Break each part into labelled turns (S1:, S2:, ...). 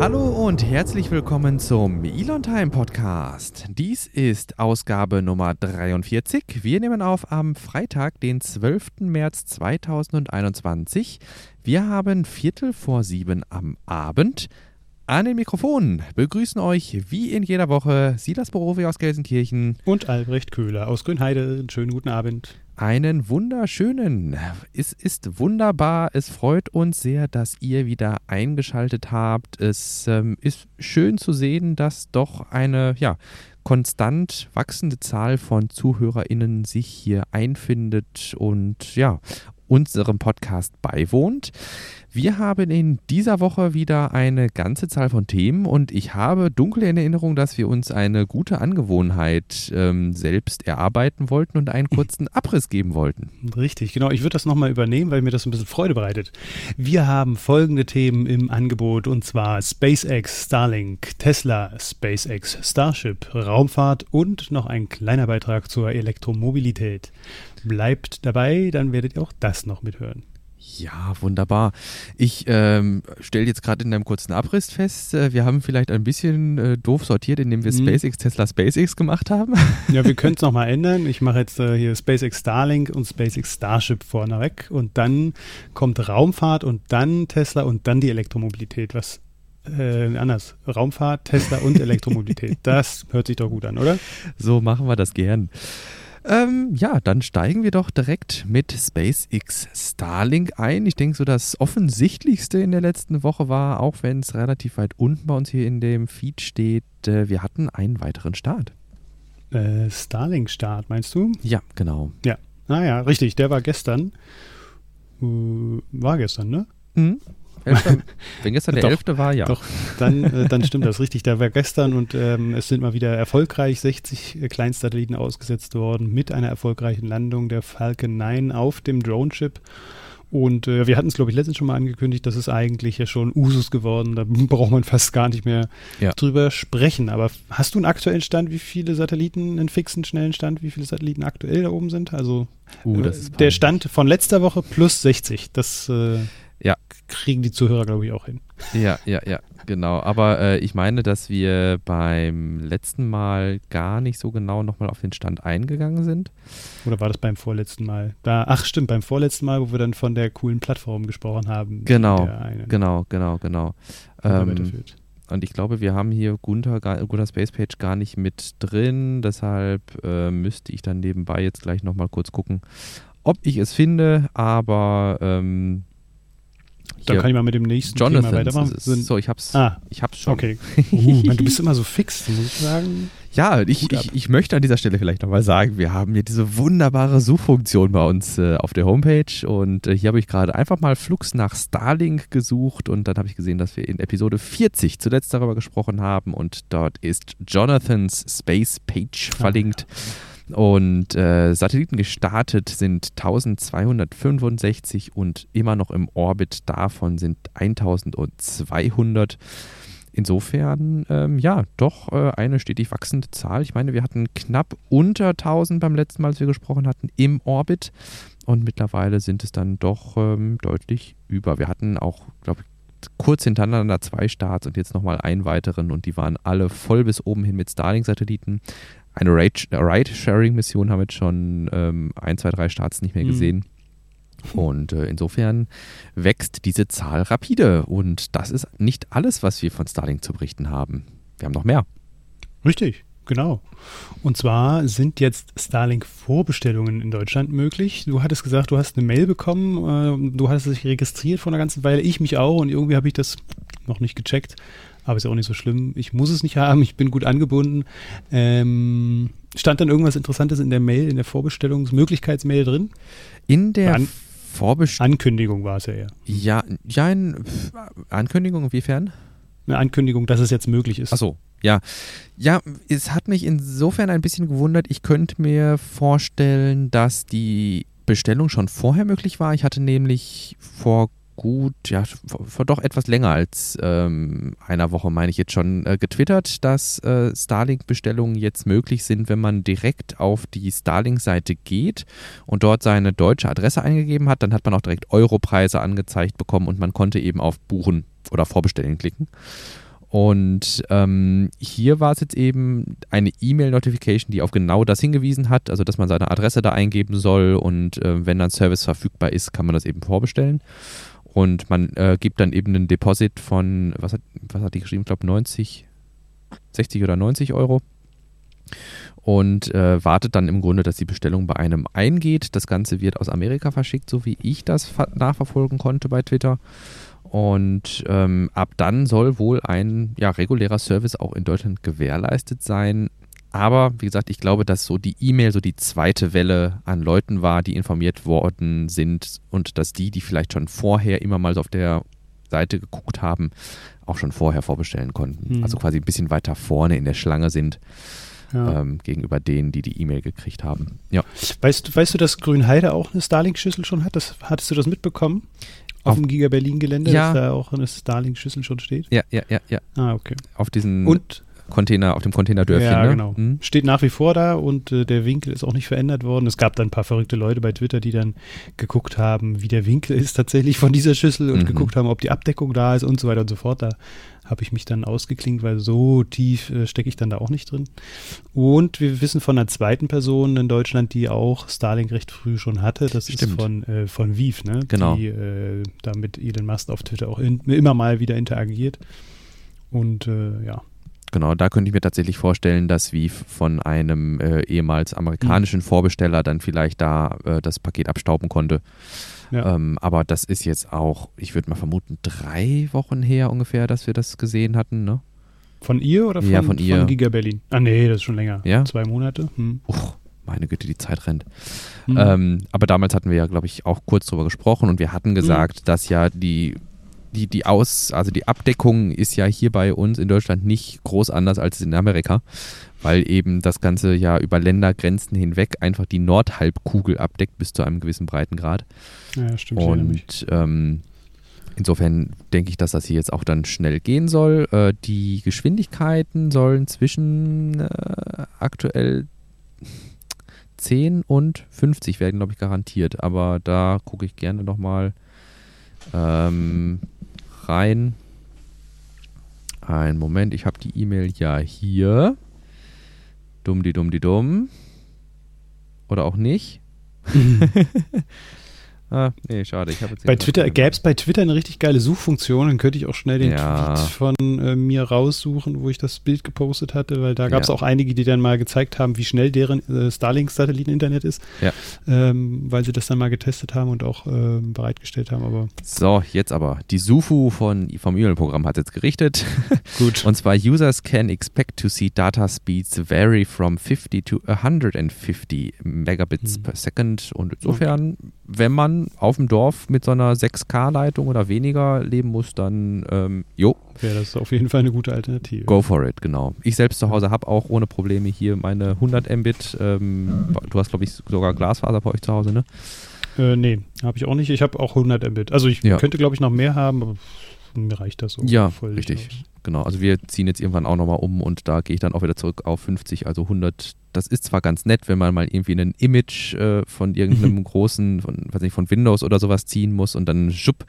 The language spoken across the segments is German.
S1: Hallo und herzlich willkommen zum Elon Time Podcast. Dies ist Ausgabe Nummer 43. Wir nehmen auf am Freitag, den 12. März 2021. Wir haben Viertel vor sieben am Abend. An den Mikrofonen begrüßen euch wie in jeder Woche Silas Borowi aus Gelsenkirchen
S2: und Albrecht Köhler aus Grünheide. Schönen guten Abend
S1: einen wunderschönen. Es ist wunderbar. Es freut uns sehr, dass ihr wieder eingeschaltet habt. Es ähm, ist schön zu sehen, dass doch eine ja, konstant wachsende Zahl von ZuhörerInnen sich hier einfindet und ja, unserem Podcast beiwohnt. Wir haben in dieser Woche wieder eine ganze Zahl von Themen und ich habe dunkel in Erinnerung, dass wir uns eine gute Angewohnheit ähm, selbst erarbeiten wollten und einen kurzen Abriss geben wollten.
S2: Richtig, genau. Ich würde das nochmal übernehmen, weil mir das ein bisschen Freude bereitet. Wir haben folgende Themen im Angebot und zwar SpaceX, Starlink, Tesla, SpaceX, Starship, Raumfahrt und noch ein kleiner Beitrag zur Elektromobilität. Bleibt dabei, dann werdet ihr auch das noch mithören.
S1: Ja, wunderbar. Ich ähm, stelle jetzt gerade in einem kurzen Abriss fest, äh, wir haben vielleicht ein bisschen äh, doof sortiert, indem wir mhm. SpaceX, Tesla, SpaceX gemacht haben.
S2: Ja, wir können es nochmal ändern. Ich mache jetzt äh, hier SpaceX Starlink und SpaceX Starship vorneweg und dann kommt Raumfahrt und dann Tesla und dann die Elektromobilität. Was äh, anders. Raumfahrt, Tesla und Elektromobilität. das hört sich doch gut an, oder?
S1: So machen wir das gern. Ähm, ja, dann steigen wir doch direkt mit SpaceX Starlink ein. Ich denke, so das Offensichtlichste in der letzten Woche war, auch wenn es relativ weit unten bei uns hier in dem Feed steht, äh, wir hatten einen weiteren Start.
S2: Äh, Starlink-Start, meinst du?
S1: Ja, genau.
S2: Ja. Ah ja, richtig, der war gestern. Uh, war gestern, ne?
S1: Mhm. Elfter, wenn gestern der doch, 11. war, ja. Doch,
S2: dann, äh, dann stimmt das richtig. Da war gestern und ähm, es sind mal wieder erfolgreich 60 äh, Kleinstsatelliten ausgesetzt worden mit einer erfolgreichen Landung der Falcon 9 auf dem Drone-Chip. Und äh, wir hatten es, glaube ich, letztens schon mal angekündigt, das ist eigentlich ja schon Usus geworden. Da braucht man fast gar nicht mehr ja. drüber sprechen. Aber hast du einen aktuellen Stand, wie viele Satelliten, einen fixen, schnellen Stand, wie viele Satelliten aktuell da oben sind? Also uh, äh, der Stand von letzter Woche plus 60. Das äh, ja. kriegen die Zuhörer, glaube ich, auch hin.
S1: Ja, ja, ja, genau. Aber äh, ich meine, dass wir beim letzten Mal gar nicht so genau nochmal auf den Stand eingegangen sind.
S2: Oder war das beim vorletzten Mal? Da, ach, stimmt, beim vorletzten Mal, wo wir dann von der coolen Plattform gesprochen haben.
S1: Genau, genau, genau, genau. Ähm, und ich glaube, wir haben hier Gunther, Gunther Space Page gar nicht mit drin. Deshalb äh, müsste ich dann nebenbei jetzt gleich nochmal kurz gucken, ob ich es finde. Aber ähm,
S2: dann kann ich mal mit dem nächsten
S1: Jonathan
S2: Thema weitermachen.
S1: So, ich hab's, ah, ich hab's schon.
S2: Okay. Uh, du bist immer so fix, muss ich sagen.
S1: Ja, ich, ich, ich, möchte an dieser Stelle vielleicht nochmal sagen, wir haben hier diese wunderbare Suchfunktion bei uns äh, auf der Homepage und äh, hier habe ich gerade einfach mal Flux nach Starlink gesucht und dann habe ich gesehen, dass wir in Episode 40 zuletzt darüber gesprochen haben und dort ist Jonathans Space Page verlinkt. Ah, ja. Und äh, Satelliten gestartet sind 1265 und immer noch im Orbit davon sind 1200. Insofern, ähm, ja, doch äh, eine stetig wachsende Zahl. Ich meine, wir hatten knapp unter 1000 beim letzten Mal, als wir gesprochen hatten, im Orbit. Und mittlerweile sind es dann doch ähm, deutlich über. Wir hatten auch, glaube ich, kurz hintereinander zwei Starts und jetzt nochmal einen weiteren und die waren alle voll bis oben hin mit Starlink-Satelliten. Eine Ride-Sharing-Mission haben wir jetzt schon ähm, ein, zwei, drei Starts nicht mehr mhm. gesehen. Und äh, insofern wächst diese Zahl rapide. Und das ist nicht alles, was wir von Starlink zu berichten haben. Wir haben noch mehr.
S2: Richtig, genau. Und zwar sind jetzt Starlink-Vorbestellungen in Deutschland möglich. Du hattest gesagt, du hast eine Mail bekommen, äh, du hast dich registriert vor einer ganzen Weile, ich mich auch und irgendwie habe ich das noch nicht gecheckt aber ist ja auch nicht so schlimm. Ich muss es nicht haben, ich bin gut angebunden. Ähm, stand dann irgendwas Interessantes in der Mail, in der Vorbestellungsmöglichkeitsmail drin?
S1: In der An Vorbestellung.
S2: Ankündigung war es ja eher.
S1: Ja, ja, ein Ankündigung inwiefern?
S2: Eine Ankündigung, dass es jetzt möglich ist.
S1: Ach so, ja. Ja, es hat mich insofern ein bisschen gewundert. Ich könnte mir vorstellen, dass die Bestellung schon vorher möglich war. Ich hatte nämlich vor gut, ja, vor doch etwas länger als ähm, einer Woche, meine ich jetzt schon, äh, getwittert, dass äh, Starlink-Bestellungen jetzt möglich sind, wenn man direkt auf die Starlink-Seite geht und dort seine deutsche Adresse eingegeben hat. Dann hat man auch direkt Europreise angezeigt bekommen und man konnte eben auf Buchen oder Vorbestellen klicken. Und ähm, hier war es jetzt eben eine E-Mail-Notification, die auf genau das hingewiesen hat, also dass man seine Adresse da eingeben soll und äh, wenn dann Service verfügbar ist, kann man das eben vorbestellen. Und man äh, gibt dann eben einen Deposit von, was hat, was hat die geschrieben? Ich glaube 90, 60 oder 90 Euro. Und äh, wartet dann im Grunde, dass die Bestellung bei einem eingeht. Das Ganze wird aus Amerika verschickt, so wie ich das nachverfolgen konnte bei Twitter. Und ähm, ab dann soll wohl ein ja, regulärer Service auch in Deutschland gewährleistet sein. Aber wie gesagt, ich glaube, dass so die E-Mail so die zweite Welle an Leuten war, die informiert worden sind und dass die, die vielleicht schon vorher immer mal so auf der Seite geguckt haben, auch schon vorher vorbestellen konnten. Mhm. Also quasi ein bisschen weiter vorne in der Schlange sind. Ja. Ähm, gegenüber denen, die die E-Mail gekriegt haben. Ja.
S2: Weißt, weißt du, dass Grünheide auch eine Starlink-Schüssel schon hat? Das, hattest du das mitbekommen? Auf, auf dem Giga Berlin-Gelände,
S1: ja.
S2: dass da auch eine Starlink-Schüssel schon steht?
S1: Ja, ja, ja, ja.
S2: Ah, okay.
S1: Auf diesen.
S2: Und
S1: Container, auf dem Containerdörfchen.
S2: Ja,
S1: ne?
S2: genau. Mhm. Steht nach wie vor da und äh, der Winkel ist auch nicht verändert worden. Es gab dann ein paar verrückte Leute bei Twitter, die dann geguckt haben, wie der Winkel ist tatsächlich von dieser Schüssel und mhm. geguckt haben, ob die Abdeckung da ist und so weiter und so fort. Da habe ich mich dann ausgeklingt, weil so tief äh, stecke ich dann da auch nicht drin. Und wir wissen von einer zweiten Person in Deutschland, die auch Starlink recht früh schon hatte. Das
S1: Stimmt.
S2: ist von, äh, von Vive, ne?
S1: Genau.
S2: Die äh, da mit Elon Musk auf Twitter auch in, immer mal wieder interagiert. Und äh, ja,
S1: Genau, da könnte ich mir tatsächlich vorstellen, dass wie von einem äh, ehemals amerikanischen mhm. Vorbesteller dann vielleicht da äh, das Paket abstauben konnte. Ja. Ähm, aber das ist jetzt auch, ich würde mal vermuten, drei Wochen her ungefähr, dass wir das gesehen hatten, ne?
S2: Von ihr oder von,
S1: ja, von, ihr.
S2: von Giga Berlin? Ah, nee, das ist schon länger.
S1: Ja?
S2: Zwei Monate. Hm.
S1: Uch, meine Güte, die Zeit rennt. Hm. Ähm, aber damals hatten wir ja, glaube ich, auch kurz drüber gesprochen und wir hatten gesagt, hm. dass ja die die, die Aus, also die Abdeckung ist ja hier bei uns in Deutschland nicht groß anders als in Amerika, weil eben das Ganze ja über Ländergrenzen hinweg einfach die Nordhalbkugel abdeckt bis zu einem gewissen Breitengrad.
S2: Ja, stimmt.
S1: Und ähm, insofern denke ich, dass das hier jetzt auch dann schnell gehen soll. Äh, die Geschwindigkeiten sollen zwischen äh, aktuell 10 und 50 werden, glaube ich, garantiert. Aber da gucke ich gerne nochmal ähm, rein. Ein Moment, ich habe die E-Mail ja hier. Dumm, die dumm, die dumm. Oder auch nicht. Ah, nee, schade. Ich
S2: jetzt bei Twitter gäbe es bei Twitter eine richtig geile Suchfunktion, dann könnte ich auch schnell den ja. Tweet von äh, mir raussuchen, wo ich das Bild gepostet hatte, weil da gab es ja. auch einige, die dann mal gezeigt haben, wie schnell deren äh, Starlink-Satelliten-Internet ist,
S1: ja.
S2: ähm, weil sie das dann mal getestet haben und auch äh, bereitgestellt haben. Aber
S1: so, jetzt aber. Die Sufu von, vom E-Mail-Programm hat jetzt gerichtet.
S2: Gut.
S1: und zwar Users can expect to see data speeds vary from 50 to 150 Megabits hm. per second und insofern, okay. wenn man auf dem Dorf mit so einer 6K-Leitung oder weniger leben muss, dann ähm, jo.
S2: Wäre das auf jeden Fall eine gute Alternative.
S1: Go for it, genau. Ich selbst zu Hause habe auch ohne Probleme hier meine 100 Mbit. Ähm, du hast, glaube ich, sogar Glasfaser bei euch zu Hause, ne?
S2: Äh, nee, habe ich auch nicht. Ich habe auch 100 Mbit. Also ich ja. könnte, glaube ich, noch mehr haben, aber mir reicht das so.
S1: Ja, richtig. Aus. Genau. Also wir ziehen jetzt irgendwann auch nochmal um und da gehe ich dann auch wieder zurück auf 50, also 100 das ist zwar ganz nett, wenn man mal irgendwie ein Image äh, von irgendeinem großen, von, weiß nicht, von Windows oder sowas ziehen muss und dann schupp,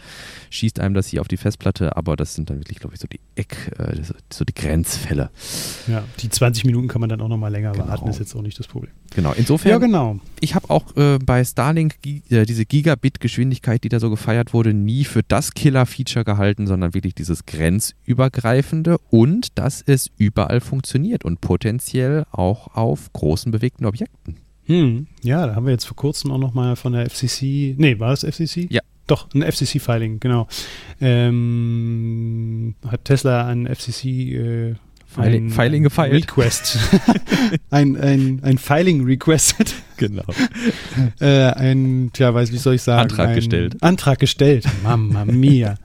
S1: schießt einem das hier auf die Festplatte, aber das sind dann wirklich, glaube ich, so die Eck, äh, so die Grenzfälle.
S2: Ja, die 20 Minuten kann man dann auch nochmal länger genau. warten, ist jetzt auch nicht das Problem.
S1: Genau, insofern.
S2: Ja, genau.
S1: Ich habe auch äh, bei Starlink äh, diese Gigabit-Geschwindigkeit, die da so gefeiert wurde, nie für das Killer-Feature gehalten, sondern wirklich dieses grenzübergreifende und dass es überall funktioniert und potenziell auch auf großen bewegten Objekten.
S2: Hm. Ja, da haben wir jetzt vor kurzem auch nochmal von der FCC, nee, war das FCC?
S1: Ja.
S2: Doch, ein FCC-Filing, genau. Ähm, hat Tesla ein FCC äh,
S1: Filing, Filing gefeilt.
S2: Request. ein, ein, ein Filing requested.
S1: Genau.
S2: äh, ein, tja, weiß, wie soll ich sagen?
S1: Antrag gestellt.
S2: Antrag gestellt. Mamma mia.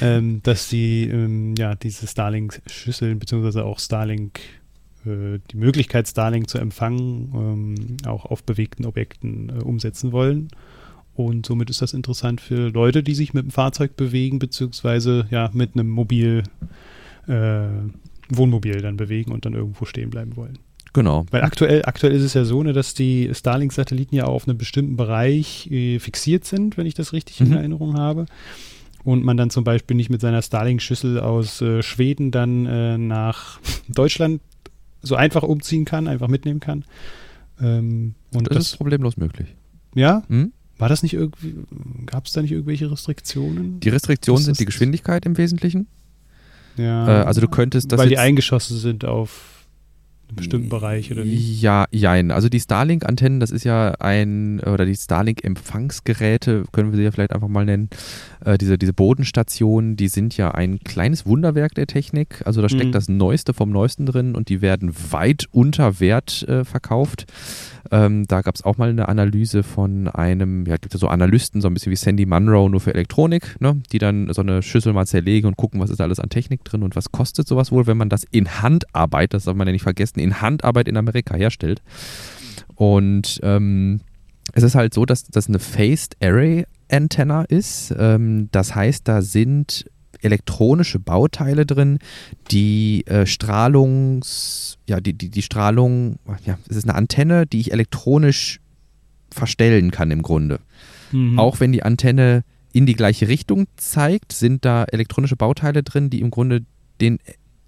S2: Ähm, dass sie ähm, ja diese Starlink-Schüsseln beziehungsweise auch Starlink äh, die Möglichkeit, Starlink zu empfangen, ähm, auch auf bewegten Objekten äh, umsetzen wollen. Und somit ist das interessant für Leute, die sich mit dem Fahrzeug bewegen, beziehungsweise ja mit einem Mobil, äh, Wohnmobil dann bewegen und dann irgendwo stehen bleiben wollen.
S1: Genau.
S2: Weil aktuell, aktuell ist es ja so, ne, dass die Starlink-Satelliten ja auf einem bestimmten Bereich äh, fixiert sind, wenn ich das richtig mhm. in Erinnerung habe. Und man dann zum Beispiel nicht mit seiner Starlink-Schüssel aus äh, Schweden dann äh, nach Deutschland so einfach umziehen kann, einfach mitnehmen kann. Ähm, und
S1: das,
S2: das,
S1: ist problemlos möglich.
S2: ja,
S1: Hm?
S2: war das nicht irgendwie, gab es da nicht irgendwelche Restriktionen?
S1: Die Restriktionen sind die Geschwindigkeit im Wesentlichen.
S2: ja,
S1: Äh, also du könntest das
S2: weil die eingeschossen sind auf einen bestimmten Bereich oder wie?
S1: Ja, jein. Also die Starlink-Antennen, das ist ja ein, oder die Starlink-Empfangsgeräte, können wir sie ja vielleicht einfach mal nennen. Äh, diese, diese Bodenstationen, die sind ja ein kleines Wunderwerk der Technik. Also da steckt
S2: Mhm.
S1: das Neueste vom Neuesten drin und die werden weit unter Wert äh, verkauft. Ähm, da gab es auch mal eine Analyse von einem, ja, gibt ja so Analysten, so ein bisschen wie Sandy Munro, nur für Elektronik, ne? die dann so eine Schüssel mal zerlegen und gucken, was ist alles an Technik drin und was kostet sowas wohl, wenn man das in Handarbeit, das darf man ja nicht vergessen, in Handarbeit in Amerika herstellt. Und ähm, es ist halt so, dass das eine Phased Array Antenna ist. Ähm, das heißt, da sind elektronische Bauteile drin, die äh, Strahlungs, ja, die, die, die Strahlung, ja, es ist eine Antenne, die ich elektronisch verstellen kann im Grunde.
S2: Mhm.
S1: Auch wenn die Antenne in die gleiche Richtung zeigt, sind da elektronische Bauteile drin, die im Grunde den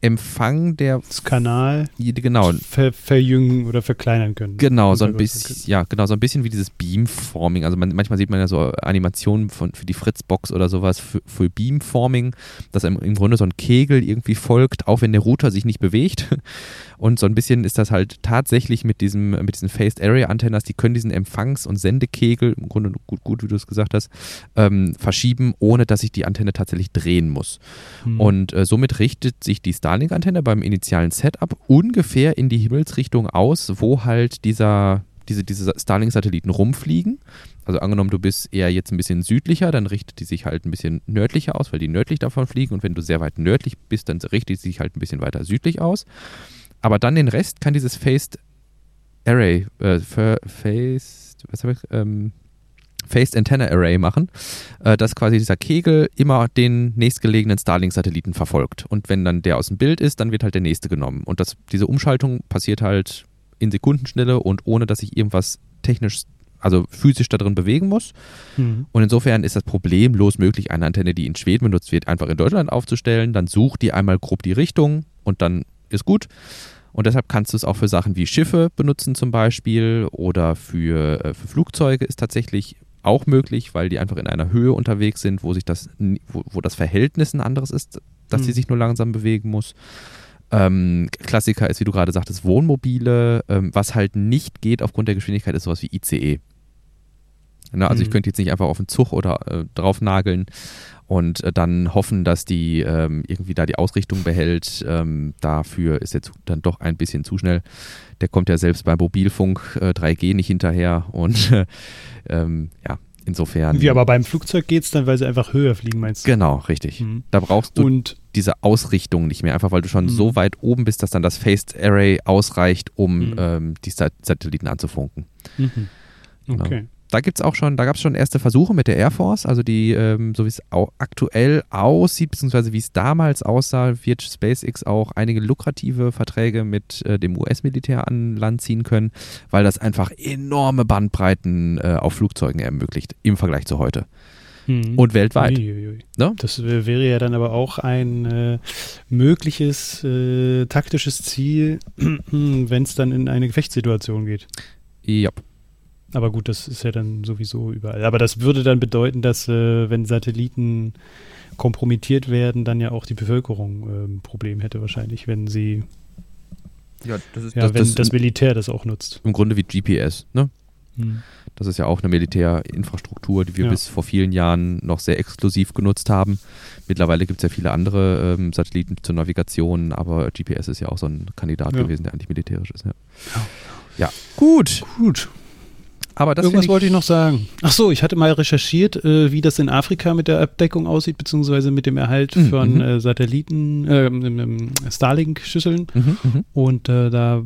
S1: Empfang der
S2: das Kanal
S1: genau
S2: ver verjüngen oder verkleinern können.
S1: Genau, so ein bisschen, ja, genau, so ein bisschen wie dieses Beamforming. Also man, manchmal sieht man ja so Animationen von, für die Fritzbox oder sowas für, für Beamforming, dass im, im Grunde so ein Kegel irgendwie folgt, auch wenn der Router sich nicht bewegt. Und so ein bisschen ist das halt tatsächlich mit diesem, mit diesen Phased Area Antennas, die können diesen Empfangs- und Sendekegel, im Grunde gut, gut, wie du es gesagt hast, ähm, verschieben, ohne dass ich die Antenne tatsächlich drehen muss.
S2: Mhm.
S1: Und äh, somit richtet sich die Starlink-Antenne beim initialen Setup ungefähr in die Himmelsrichtung aus, wo halt dieser, diese, diese Starlink-Satelliten rumfliegen. Also angenommen, du bist eher jetzt ein bisschen südlicher, dann richtet die sich halt ein bisschen nördlicher aus, weil die nördlich davon fliegen. Und wenn du sehr weit nördlich bist, dann richtet sie sich halt ein bisschen weiter südlich aus. Aber dann den Rest kann dieses Phased Array, äh, Phased, was habe ich, ähm, Phased Antenna Array machen, äh, dass quasi dieser Kegel immer den nächstgelegenen Starlink-Satelliten verfolgt. Und wenn dann der aus dem Bild ist, dann wird halt der nächste genommen. Und das, diese Umschaltung passiert halt in Sekundenschnelle und ohne, dass ich irgendwas technisch, also physisch da drin bewegen muss.
S2: Mhm.
S1: Und insofern ist das problemlos möglich, eine Antenne, die in Schweden benutzt wird, einfach in Deutschland aufzustellen. Dann sucht die einmal grob die Richtung und dann ist gut. Und deshalb kannst du es auch für Sachen wie Schiffe benutzen zum Beispiel oder für, äh, für Flugzeuge ist tatsächlich auch möglich, weil die einfach in einer Höhe unterwegs sind, wo sich das, wo, wo das Verhältnis ein anderes ist, dass
S2: Mhm.
S1: sie sich nur langsam bewegen muss. Ähm, Klassiker ist, wie du gerade sagtest, Wohnmobile. Ähm, was halt nicht geht aufgrund der Geschwindigkeit, ist sowas wie ICE. Ne, also ich
S2: Mhm.
S1: könnte jetzt nicht einfach auf den Zug oder äh, drauf nageln und äh, dann hoffen, dass die ähm, irgendwie da die Ausrichtung behält. Ähm, dafür ist der Zug dann doch ein bisschen zu schnell. Der kommt ja selbst beim Mobilfunk äh, 3G nicht hinterher und äh, ähm, ja, insofern.
S2: Wie aber beim Flugzeug geht es dann, weil sie einfach höher fliegen, meinst du?
S1: Genau, richtig.
S2: Mhm.
S1: Da brauchst du
S2: Und
S1: diese Ausrichtung nicht mehr, einfach weil du schon
S2: Mhm.
S1: so weit oben bist, dass dann das Phased Array ausreicht, um
S2: Mhm.
S1: ähm, die Sat Satelliten anzufunken.
S2: mhm. okay.
S1: Da gibt's auch schon, da gab es schon erste Versuche mit der Air Force, also die, ähm, so wie es aktuell aussieht, beziehungsweise wie es damals aussah, wird SpaceX auch einige lukrative Verträge mit äh, dem US-Militär an Land ziehen können, weil das einfach enorme Bandbreiten äh, auf Flugzeugen ermöglicht im Vergleich zu heute
S2: Mhm.
S1: und weltweit.
S2: Uiuiui.
S1: Ne?
S2: Das wär- wäre ja dann aber auch ein äh, mögliches äh, taktisches Ziel, wenn es dann in eine Gefechtssituation geht.
S1: Ja.
S2: Aber gut, das ist ja dann sowieso überall. Aber das würde dann bedeuten, dass äh, wenn Satelliten kompromittiert werden, dann ja auch die Bevölkerung äh, ein Problem hätte wahrscheinlich, wenn sie,
S1: Ja, das ist
S2: ja, wenn das, Militär das auch nutzt.
S1: im Grunde wie GPS, ne? Das ist ja auch eine Militärinfrastruktur, die wir
S2: Ja.
S1: bis vor vielen Jahren noch sehr exklusiv genutzt haben. Mittlerweile gibt es ja viele andere ähm, Satelliten zur Navigation, aber GPS ist ja auch so ein Kandidat
S2: Ja.
S1: gewesen, der eigentlich militärisch ist. Ja, ja. gut.
S2: Gut.
S1: Aber das
S2: Irgendwas
S1: find
S2: wollte ich noch sagen. Ach so, ich hatte mal recherchiert, äh, wie das in Afrika mit der Abdeckung aussieht, beziehungsweise mit dem Erhalt
S1: Mhm,
S2: von
S1: mhm.
S2: äh, Satelliten, ähm, Starlink-Schüsseln.
S1: Mhm, mhm.
S2: Und äh, da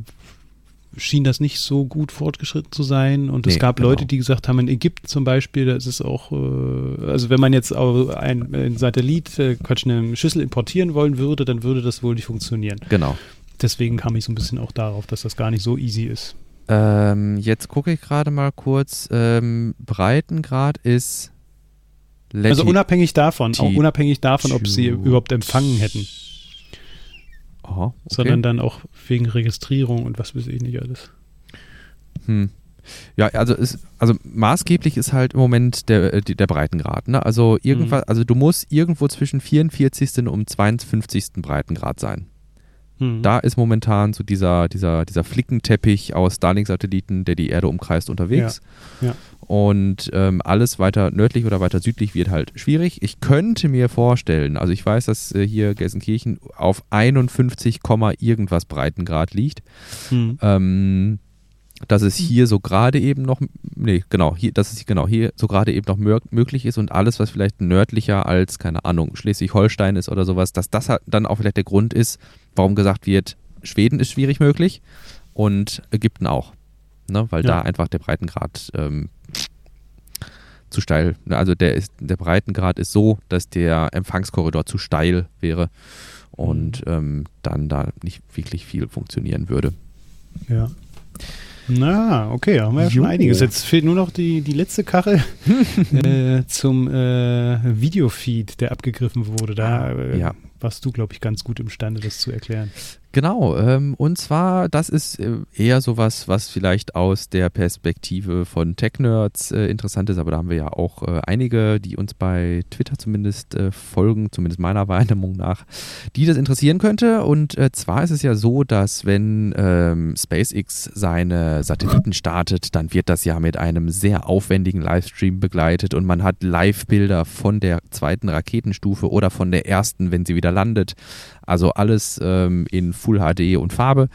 S2: schien das nicht so gut fortgeschritten zu sein. Und es
S1: Nee,
S2: gab
S1: genau.
S2: Leute, die gesagt haben, in Ägypten zum Beispiel, da ist es auch, äh, also wenn man jetzt auch ein, ein Satellit, äh, Quatsch, eine Schüssel importieren wollen würde, dann würde das wohl nicht funktionieren.
S1: Genau.
S2: Deswegen kam ich so ein bisschen auch darauf, dass das gar nicht so easy ist.
S1: Ähm, jetzt gucke ich gerade mal kurz. Ähm, Breitengrad ist
S2: also unabhängig davon, auch unabhängig davon, ob sie überhaupt empfangen hätten. Oh, okay. Sondern dann auch wegen Registrierung und was weiß ich nicht alles.
S1: Hm. Ja, also ist, also maßgeblich ist halt im Moment der, äh, der Breitengrad. Ne? Also irgendwas, mhm. also du musst irgendwo zwischen 44. und 52. Breitengrad sein. Mhm. Da ist momentan so dieser, dieser, dieser Flickenteppich aus Starlink-Satelliten, der die Erde umkreist, unterwegs. Ja. Ja. Und ähm, alles weiter nördlich oder weiter südlich wird halt schwierig. Ich könnte mir vorstellen, also ich weiß, dass äh, hier Gelsenkirchen auf 51, irgendwas Breitengrad liegt. Mhm. Ähm, dass es hier so gerade eben noch, nee, genau, hier, dass es genau hier so gerade eben noch möglich ist und alles, was vielleicht nördlicher als, keine Ahnung, Schleswig-Holstein ist oder sowas, dass das halt dann auch vielleicht der Grund ist, warum gesagt wird, Schweden ist schwierig möglich und Ägypten auch. Ne? Weil ja. da einfach der Breitengrad ähm, zu steil, ne? also der, ist, der Breitengrad ist so, dass der Empfangskorridor zu steil wäre und mhm. ähm, dann da nicht wirklich viel funktionieren würde.
S2: Ja. Na, okay, haben wir ja schon einiges. Jetzt fehlt nur noch die, die letzte Kachel äh, zum äh, Videofeed, der abgegriffen wurde. Da äh, ja. Warst du, glaube ich, ganz gut imstande, das zu erklären.
S1: Genau, ähm, und zwar, das ist äh, eher sowas, was vielleicht aus der Perspektive von Tech-Nerds äh, interessant ist, aber da haben wir ja auch äh, einige, die uns bei Twitter zumindest äh, folgen, zumindest meiner Wahrnehmung nach, die das interessieren könnte. Und äh, zwar ist es ja so, dass wenn ähm, SpaceX seine Satelliten startet, dann wird das ja mit einem sehr aufwendigen Livestream begleitet und man hat Live-Bilder von der zweiten Raketenstufe oder von der ersten, wenn sie wieder landet. Also alles ähm, in Full HD und Farbe.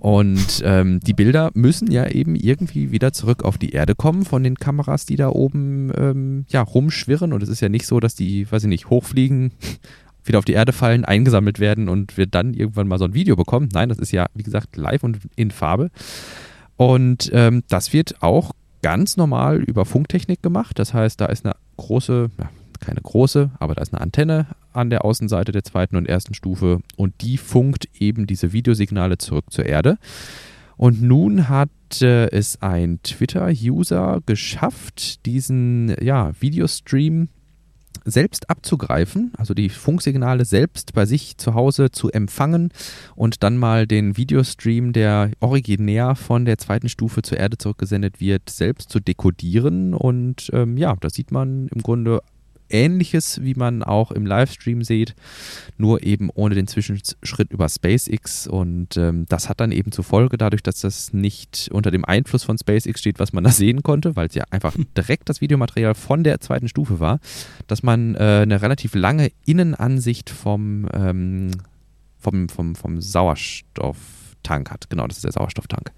S1: Und ähm, die Bilder müssen ja eben irgendwie wieder zurück auf die Erde kommen von den Kameras, die da oben ähm, ja, rumschwirren. Und es ist ja nicht so, dass die, weiß ich nicht, hochfliegen, wieder auf die Erde fallen, eingesammelt werden und wir dann irgendwann mal so ein Video bekommen. Nein, das ist ja, wie gesagt, live und in Farbe. Und ähm, das wird auch ganz normal über Funktechnik gemacht. Das heißt, da ist eine große, keine große, aber da ist eine Antenne an der Außenseite der zweiten und ersten Stufe und die funkt eben diese Videosignale zurück zur Erde. Und nun hat äh, es ein Twitter-User geschafft, diesen ja, Videostream selbst abzugreifen, also die Funksignale selbst bei sich zu Hause zu empfangen und dann mal den Videostream, der originär von der zweiten Stufe zur Erde zurückgesendet wird, selbst zu dekodieren. Und ähm, ja, da sieht man im Grunde ähnliches, wie man auch im Livestream sieht, nur eben ohne den Zwischenschritt über SpaceX. Und ähm, das hat dann eben zur Folge, dadurch, dass das nicht unter dem Einfluss von SpaceX steht, was man da sehen konnte, weil es ja einfach direkt das Videomaterial von der zweiten Stufe war, dass man äh, eine relativ lange Innenansicht vom, ähm, vom, vom, vom Sauerstofftank hat. Genau, das ist der Sauerstofftank.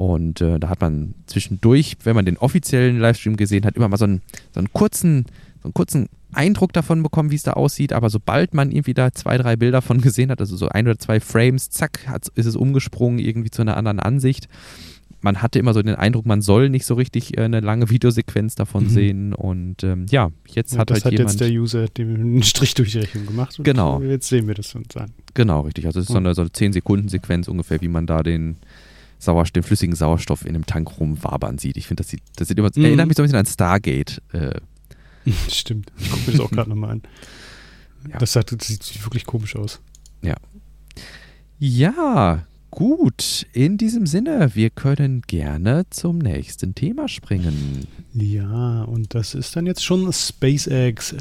S1: Und äh, da hat man zwischendurch, wenn man den offiziellen Livestream gesehen hat, immer mal so einen, so einen kurzen so einen kurzen Eindruck davon bekommen, wie es da aussieht, aber sobald man irgendwie da zwei, drei Bilder von gesehen hat, also so ein oder zwei Frames, zack, hat, ist es umgesprungen irgendwie zu einer anderen Ansicht. Man hatte immer so den Eindruck, man soll nicht so richtig äh, eine lange Videosequenz davon mhm. sehen. Und ähm, ja, jetzt ja, hat halt
S2: hat
S1: jemand.
S2: Das hat jetzt der User einen Strich durch die Rechnung gemacht.
S1: genau.
S2: Jetzt sehen wir das uns an.
S1: Genau, richtig. Also es ist so eine, so eine 10-Sekunden-Sequenz ungefähr, wie man da den, Sauerstoff, den flüssigen Sauerstoff in dem Tank rumwabern sieht. Ich finde, das sieht, das sieht immer, mhm. erinnert mich so ein bisschen an Stargate. Äh,
S2: Stimmt. Ich gucke mir das auch gerade nochmal an. Ja. Das, sah, das sieht wirklich komisch aus.
S1: Ja. Ja, gut. In diesem Sinne, wir können gerne zum nächsten Thema springen.
S2: Ja, und das ist dann jetzt schon SpaceX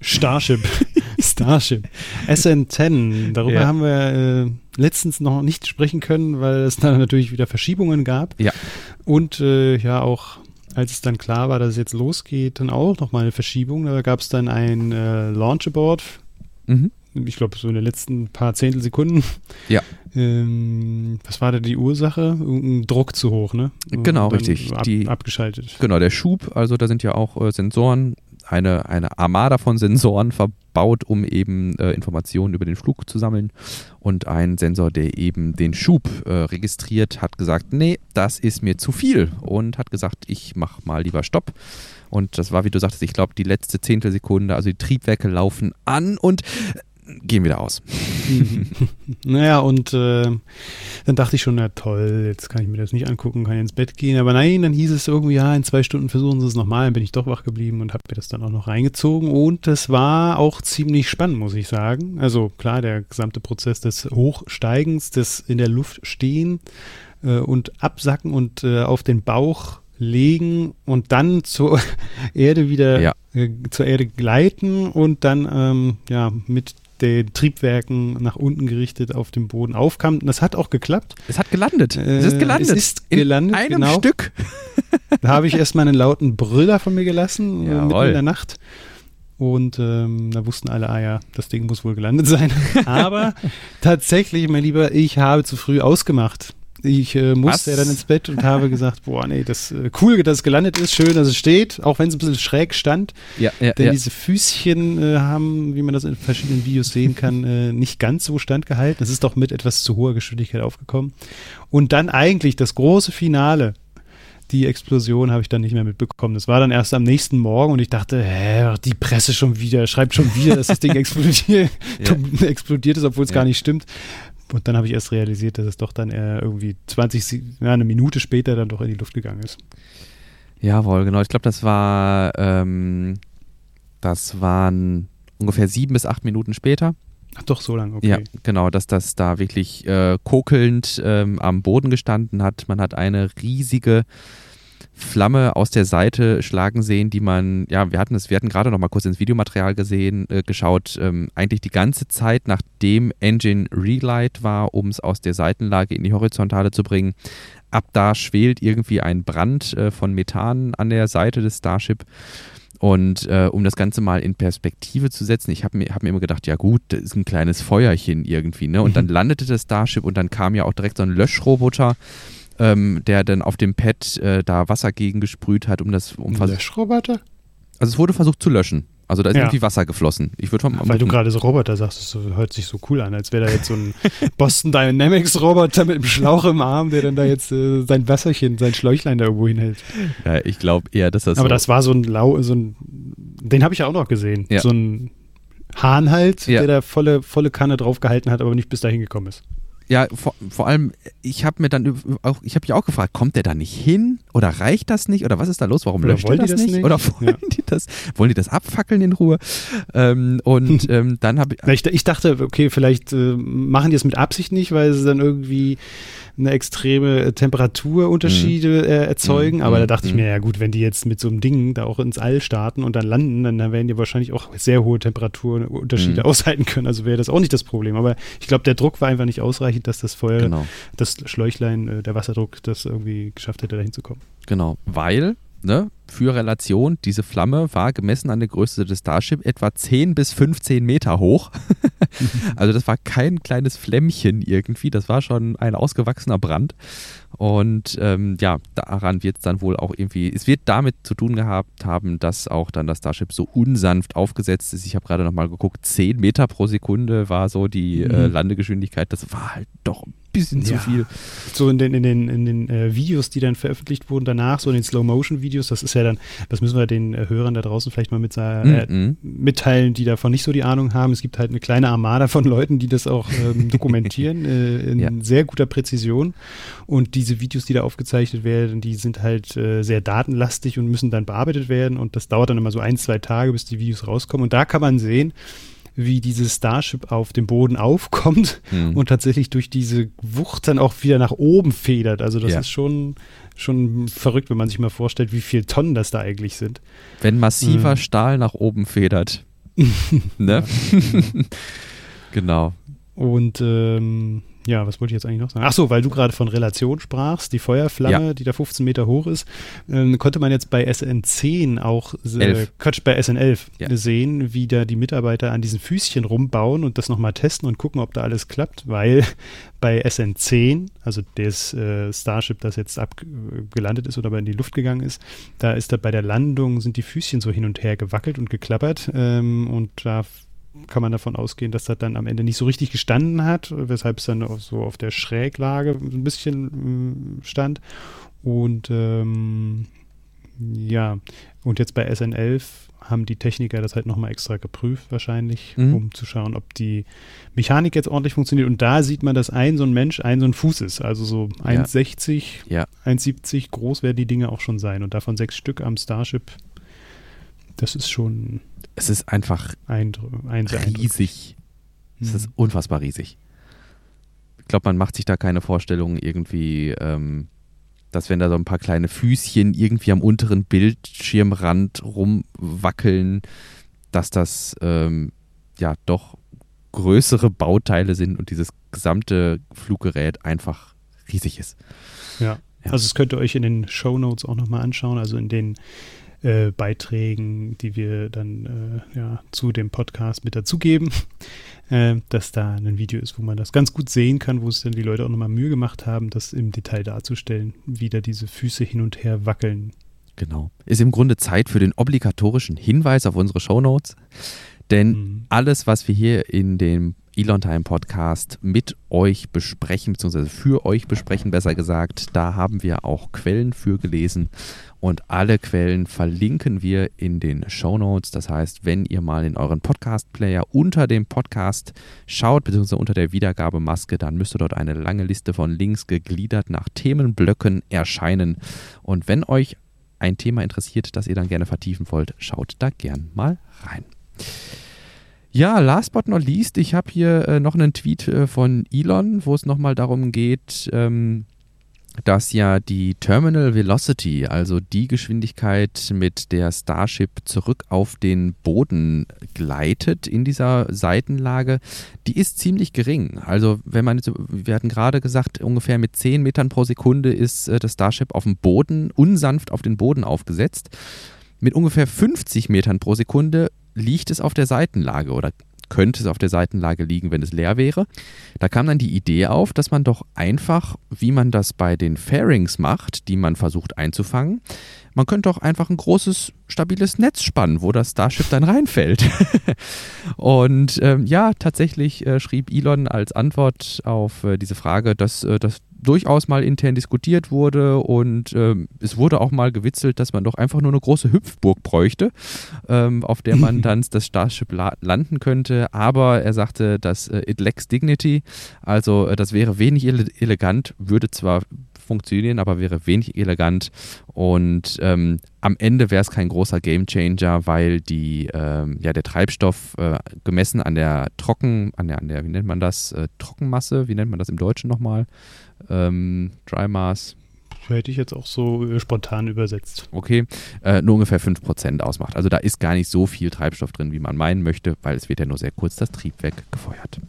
S2: Starship. Starship. SN10. Darüber ja. haben wir äh, letztens noch nicht sprechen können, weil es dann natürlich wieder Verschiebungen gab.
S1: Ja.
S2: Und äh, ja auch als es dann klar war, dass es jetzt losgeht, dann auch nochmal eine Verschiebung. Da gab es dann ein äh, Launch-Aboard. Mhm. Ich glaube, so in den letzten paar Zehntelsekunden.
S1: Ja.
S2: Ähm, was war da die Ursache? Irgendein Druck zu hoch, ne?
S1: Genau, richtig.
S2: Ab, die, abgeschaltet.
S1: Genau, der Schub, also da sind ja auch äh, Sensoren eine, eine Armada von Sensoren verbaut, um eben äh, Informationen über den Flug zu sammeln. Und ein Sensor, der eben den Schub äh, registriert, hat gesagt, nee, das ist mir zu viel und hat gesagt, ich mach mal lieber Stopp. Und das war, wie du sagtest, ich glaube, die letzte Zehntelsekunde, also die Triebwerke laufen an und gehen wieder aus.
S2: naja, und äh, dann dachte ich schon, na toll, jetzt kann ich mir das nicht angucken, kann ins Bett gehen. Aber nein, dann hieß es irgendwie, ja, in zwei Stunden versuchen sie es nochmal. Dann bin ich doch wach geblieben und habe mir das dann auch noch reingezogen. Und das war auch ziemlich spannend, muss ich sagen. Also klar, der gesamte Prozess des Hochsteigens, des in der Luft stehen äh, und absacken und äh, auf den Bauch legen und dann zur Erde wieder ja. äh, zur Erde gleiten und dann ähm, ja mit den Triebwerken nach unten gerichtet auf dem Boden aufkam. Das hat auch geklappt.
S1: Es hat gelandet. Äh, es ist gelandet. Es
S2: ist gelandet.
S1: In einem genau. Stück.
S2: da habe ich erstmal einen lauten Brüller von mir gelassen, äh, mitten in der Nacht. Und ähm, da wussten alle, ah ja, das Ding muss wohl gelandet sein. Aber tatsächlich, mein Lieber, ich habe zu früh ausgemacht. Ich äh, musste ja dann ins Bett und habe gesagt, boah, nee, das äh, cool, dass es gelandet ist, schön, dass es steht, auch wenn es ein bisschen schräg stand. Ja, ja, denn ja. diese Füßchen äh, haben, wie man das in verschiedenen Videos sehen kann, äh, nicht ganz so standgehalten. Es ist doch mit etwas zu hoher Geschwindigkeit aufgekommen. Und dann eigentlich das große Finale. Die Explosion habe ich dann nicht mehr mitbekommen. Das war dann erst am nächsten Morgen und ich dachte, hä, die Presse schon wieder, schreibt schon wieder, dass das Ding explodiert, explodiert ist, obwohl es gar nicht stimmt. Und dann habe ich erst realisiert, dass es doch dann irgendwie 20, ja, eine Minute später dann doch in die Luft gegangen ist.
S1: Jawohl, genau. Ich glaube, das war, ähm, das waren ungefähr sieben bis acht Minuten später.
S2: Ach doch, so lange, okay.
S1: Ja, genau, dass das da wirklich äh, kokelnd ähm, am Boden gestanden hat. Man hat eine riesige Flamme aus der Seite schlagen sehen, die man, ja, wir hatten es, wir hatten gerade noch mal kurz ins Videomaterial gesehen, äh, geschaut, ähm, eigentlich die ganze Zeit, nachdem Engine Relight war, um es aus der Seitenlage in die Horizontale zu bringen. Ab da schwelt irgendwie ein Brand äh, von Methan an der Seite des Starship. Und äh, um das Ganze mal in Perspektive zu setzen, ich habe mir, hab mir immer gedacht, ja gut, das ist ein kleines Feuerchen irgendwie, ne? Und mhm. dann landete das Starship und dann kam ja auch direkt so ein Löschroboter ähm, der dann auf dem Pad äh, da Wasser gegen gesprüht hat, um das um
S2: Löschroboter?
S1: Also es wurde versucht zu löschen. Also da ist ja. irgendwie Wasser geflossen. Ich würde
S2: Weil du gerade so Roboter sagst, das hört sich so cool an, als wäre da jetzt so ein Boston Dynamics Roboter mit einem Schlauch im Arm, der dann da jetzt äh, sein Wasserchen, sein Schläuchlein da irgendwo hinhält.
S1: Ja, ich glaube eher, dass das.
S2: Aber
S1: so
S2: das war so ein Lau, so ein, den habe ich ja auch noch gesehen. Ja. So ein Hahn halt, ja. der da volle, volle Kanne draufgehalten hat, aber nicht bis dahin gekommen ist.
S1: Ja, vor, vor allem, ich habe mir dann auch, ich habe mich auch gefragt, kommt der da nicht hin? Oder reicht das nicht? Oder was ist da los? Warum Oder löscht er das, das nicht? nicht? Oder wollen ja. die das, wollen die das abfackeln in Ruhe? Ähm, und ähm, dann habe
S2: ich, ich. dachte, okay, vielleicht äh, machen die es mit Absicht nicht, weil sie dann irgendwie eine extreme Temperaturunterschiede mhm. äh, erzeugen. Mhm. Aber da dachte ich mir, ja gut, wenn die jetzt mit so einem Ding da auch ins All starten und dann landen, dann, dann werden die wahrscheinlich auch sehr hohe Temperaturunterschiede mhm. aushalten können. Also wäre das auch nicht das Problem. Aber ich glaube, der Druck war einfach nicht ausreichend, dass das Feuer, genau. das Schläuchlein, äh, der Wasserdruck, das irgendwie geschafft hätte, da hinzukommen.
S1: Genau, weil ne, für Relation, diese Flamme war gemessen an der Größe des Starship etwa 10 bis 15 Meter hoch. also das war kein kleines Flämmchen irgendwie, das war schon ein ausgewachsener Brand. Und ähm, ja, daran wird es dann wohl auch irgendwie, es wird damit zu tun gehabt haben, dass auch dann das Starship so unsanft aufgesetzt ist. Ich habe gerade nochmal geguckt, 10 Meter pro Sekunde war so die äh, mhm. äh, Landegeschwindigkeit. Das war halt doch ein bisschen ja. zu viel.
S2: So in den, in den, in den äh, Videos, die dann veröffentlicht wurden danach, so in den Slow-Motion-Videos, das ist ja dann, das müssen wir den äh, Hörern da draußen vielleicht mal mit, äh, mhm. mitteilen, die davon nicht so die Ahnung haben. Es gibt halt eine kleine Armada von Leuten, die das auch ähm, dokumentieren, äh, in ja. sehr guter Präzision. Und diese Videos, die da aufgezeichnet werden, die sind halt äh, sehr datenlastig und müssen dann bearbeitet werden. Und das dauert dann immer so ein, zwei Tage, bis die Videos rauskommen. Und da kann man sehen, wie dieses Starship auf dem Boden aufkommt mhm. und tatsächlich durch diese Wucht dann auch wieder nach oben federt. Also das ja. ist schon, schon verrückt, wenn man sich mal vorstellt, wie viele Tonnen das da eigentlich sind.
S1: Wenn massiver mhm. Stahl nach oben federt. ne? genau.
S2: Und ähm, ja, was wollte ich jetzt eigentlich noch sagen? Ach so, weil du gerade von Relation sprachst, die Feuerflamme, ja. die da 15 Meter hoch ist, ähm, konnte man jetzt bei SN10 auch, äh, Quatsch, bei SN11 ja. sehen, wie da die Mitarbeiter an diesen Füßchen rumbauen und das nochmal testen und gucken, ob da alles klappt, weil bei SN10, also das äh, Starship, das jetzt abgelandet ist oder aber in die Luft gegangen ist, da ist da bei der Landung sind die Füßchen so hin und her gewackelt und geklappert ähm, und da kann man davon ausgehen, dass das dann am Ende nicht so richtig gestanden hat, weshalb es dann so auf der Schräglage ein bisschen äh, stand. Und ähm, ja, und jetzt bei SN11 haben die Techniker das halt nochmal extra geprüft wahrscheinlich, mhm. um zu schauen, ob die Mechanik jetzt ordentlich funktioniert. Und da sieht man, dass ein so ein Mensch ein so ein Fuß ist. Also so 1,60, ja. 1,70 groß werden die Dinge auch schon sein. Und davon sechs Stück am Starship. Das ist schon.
S1: Es ist einfach riesig. Es mhm. ist unfassbar riesig. Ich glaube, man macht sich da keine Vorstellung irgendwie. Ähm, dass wenn da so ein paar kleine Füßchen irgendwie am unteren Bildschirmrand rumwackeln, dass das ähm, ja doch größere Bauteile sind und dieses gesamte Fluggerät einfach riesig ist.
S2: Ja. ja. Also das könnt ihr euch in den Show Notes auch nochmal anschauen, also in den äh, Beiträgen, die wir dann äh, ja, zu dem Podcast mit dazugeben äh, dass da ein Video ist, wo man das ganz gut sehen kann, wo es dann die Leute auch nochmal Mühe gemacht haben, das im Detail darzustellen, wie da diese Füße hin und her wackeln.
S1: Genau. Ist im Grunde Zeit für den obligatorischen Hinweis auf unsere Shownotes. Denn mhm. alles, was wir hier in dem Elon Time Podcast mit euch besprechen, beziehungsweise für euch besprechen, besser gesagt. Da haben wir auch Quellen für gelesen und alle Quellen verlinken wir in den Show Notes. Das heißt, wenn ihr mal in euren Podcast-Player unter dem Podcast schaut, beziehungsweise unter der Wiedergabemaske, dann müsste dort eine lange Liste von Links gegliedert nach Themenblöcken erscheinen. Und wenn euch ein Thema interessiert, das ihr dann gerne vertiefen wollt, schaut da gern mal rein. Ja, last but not least, ich habe hier äh, noch einen Tweet äh, von Elon, wo es nochmal darum geht, ähm, dass ja die Terminal Velocity, also die Geschwindigkeit, mit der Starship zurück auf den Boden gleitet in dieser Seitenlage, die ist ziemlich gering. Also wenn man, wir hatten gerade gesagt, ungefähr mit 10 Metern pro Sekunde ist äh, das Starship auf dem Boden, unsanft auf den Boden aufgesetzt. Mit ungefähr 50 Metern pro Sekunde liegt es auf der Seitenlage oder könnte es auf der Seitenlage liegen, wenn es leer wäre. Da kam dann die Idee auf, dass man doch einfach, wie man das bei den Fairings macht, die man versucht einzufangen, man könnte doch einfach ein großes, stabiles Netz spannen, wo das Starship dann reinfällt. und ähm, ja, tatsächlich äh, schrieb Elon als Antwort auf äh, diese Frage, dass äh, das durchaus mal intern diskutiert wurde und ähm, es wurde auch mal gewitzelt, dass man doch einfach nur eine große Hüpfburg bräuchte, ähm, auf der man dann das Starship la landen könnte. Aber er sagte, dass äh, it lacks dignity, also äh, das wäre wenig ele elegant, würde zwar funktionieren, aber wäre wenig elegant. Und ähm, am Ende wäre es kein großer Gamechanger, weil die, ähm, ja, der Treibstoff äh, gemessen an der Trocken, an der, an der, wie nennt man das, äh, Trockenmasse, wie nennt man das im Deutschen nochmal? Ähm, Dry Mass.
S2: Hätte ich jetzt auch so äh, spontan übersetzt.
S1: Okay, äh, nur ungefähr 5% ausmacht. Also da ist gar nicht so viel Treibstoff drin, wie man meinen möchte, weil es wird ja nur sehr kurz das Triebwerk gefeuert.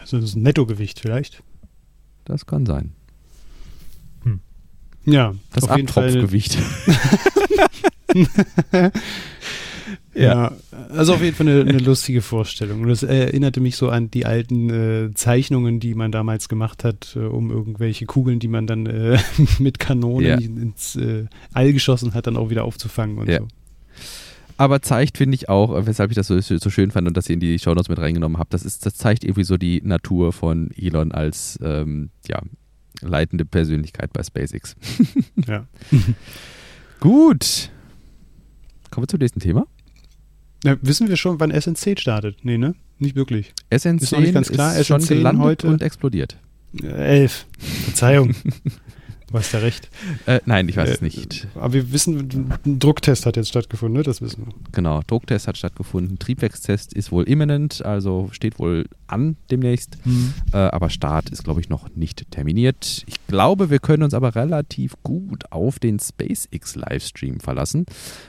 S2: Also das ist ein Nettogewicht vielleicht?
S1: Das kann sein.
S2: Ja,
S1: das Abtropfgewicht.
S2: ja. also auf jeden Fall eine, eine, lustige Vorstellung. Und das erinnerte mich so an die alten äh, Zeichnungen, die man damals gemacht hat, äh, um irgendwelche Kugeln, die man dann äh, mit Kanonen ja. ins äh, All geschossen hat, dann auch wieder aufzufangen und ja. so.
S1: Aber zeigt, finde ich auch, weshalb ich das so, so, schön fand und dass ihr in die Shownotes mit reingenommen habt, das, ist, das zeigt irgendwie so die Natur von Elon als ähm, ja, leitende Persönlichkeit bei SpaceX.
S2: ja.
S1: Gut. Kommen wir zum nächsten Thema.
S2: Ja, wissen wir schon, wann SN10 startet? Nee, ne? Nicht wirklich.
S1: SN10 ist, nicht ganz klar. ist schon gelandet heute und explodiert.
S2: Elf. Verzeihung. Du hast ja recht.
S1: Äh, nein, ich weiß äh, es nicht.
S2: Aber wir wissen, ein Drucktest hat jetzt stattgefunden, ne? das wissen wir.
S1: Genau, Drucktest hat stattgefunden. Triebwerkstest ist wohl imminent, also steht wohl an demnächst. Mhm. Äh, aber Start ist, glaube ich, noch nicht terminiert. Ich glaube, wir können uns aber relativ gut auf den SpaceX Livestream verlassen,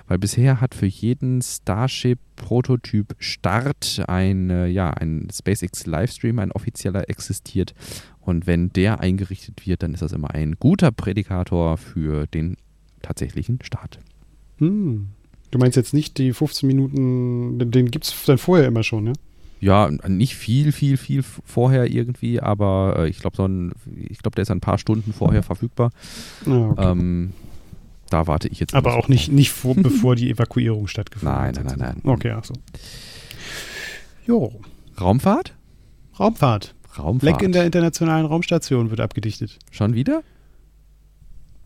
S1: weil bisher hat für jeden Starship Prototyp Start ein, äh, ja, ein SpaceX Livestream, ein offizieller existiert und wenn der eingerichtet wird, dann ist das immer ein guter Prädikator für den tatsächlichen Start.
S2: Hm. Du meinst jetzt nicht die 15 Minuten, den gibt es dann vorher immer schon, ja?
S1: Ja, nicht viel, viel, viel vorher irgendwie, aber äh, ich glaube, so ich glaube, der ist ein paar Stunden vorher verfügbar. Ah, okay. ähm, da warte ich jetzt.
S2: Aber auch nicht, nicht vor, bevor die Evakuierung stattgefunden
S1: nein, hat. Nein, nein,
S2: nein. Okay, ach so. Jo.
S1: Raumfahrt?
S2: Raumfahrt.
S1: Raumfahrt.
S2: Leck in der internationalen Raumstation wird abgedichtet.
S1: Schon wieder?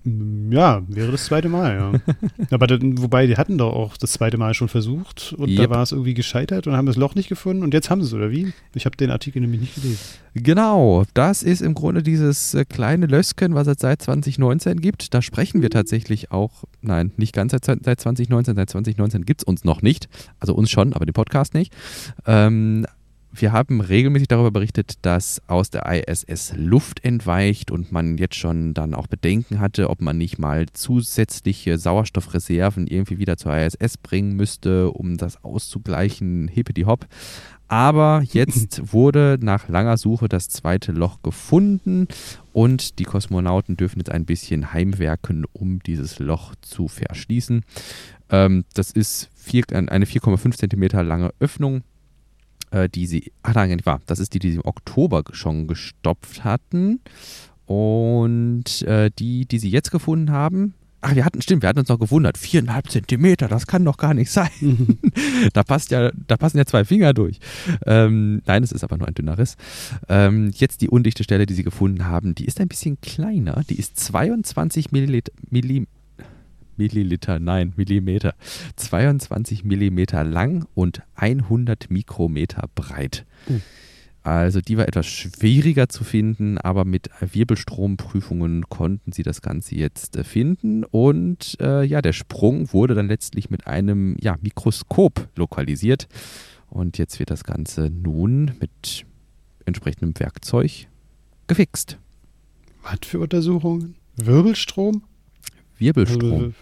S2: Mm, Ja, wäre das zweite Mal, ja. Aber dann, wobei, die hatten doch auch das zweite Mal schon versucht und
S1: Yep.
S2: da war es irgendwie gescheitert und haben das Loch nicht gefunden und jetzt haben sie es, oder wie? Ich habe den Artikel nämlich nicht gelesen.
S1: Genau, das ist im Grunde dieses äh, kleine Lösken, was es seit 2019 gibt. Da sprechen wir tatsächlich auch, nein, nicht ganz seit, seit 2019, seit 2019 gibt es uns noch nicht. Also uns schon, aber den Podcast nicht. Ähm, wir haben regelmäßig darüber berichtet, dass aus der ISS Luft entweicht und man jetzt schon dann auch Bedenken hatte, ob man nicht mal zusätzliche Sauerstoffreserven irgendwie wieder zur ISS bringen müsste, um das auszugleichen. Hippity hopp. Aber jetzt wurde nach langer Suche das zweite Loch gefunden und die Kosmonauten dürfen jetzt ein bisschen heimwerken, um dieses Loch zu verschließen. Ähm, das ist vier, eine 4,5 Zentimeter lange Öffnung, äh, die sie, ach nein, nicht wahr, das ist die, die sie im Oktober schon gestopft hatten. Und äh, die, die sie jetzt gefunden haben, ach, wir hatten, stimmt, wir hatten uns noch gewundert, viereinhalb Zentimeter, das kann doch gar nicht sein. da passt ja, da passen ja zwei Finger durch. Ähm, nein, es ist aber nur ein dünner Riss. Ähm, jetzt die undichte Stelle, die sie gefunden haben, die ist ein bisschen kleiner. Die ist 22 Milliliter, Milli, Milliliter, nein, Millimeter. 22 Millimeter lang und 100 Mikrometer breit.
S2: Uh.
S1: Also die war etwas schwieriger zu finden, aber mit Wirbelstromprüfungen konnten sie das Ganze jetzt äh, finden. Und äh, ja, der Sprung wurde dann letztlich mit einem ja, Mikroskop lokalisiert. Und jetzt wird das Ganze nun mit entsprechendem Werkzeug gefixt.
S2: Was für Untersuchungen? Wirbelstrom?
S1: Wirbelstrom.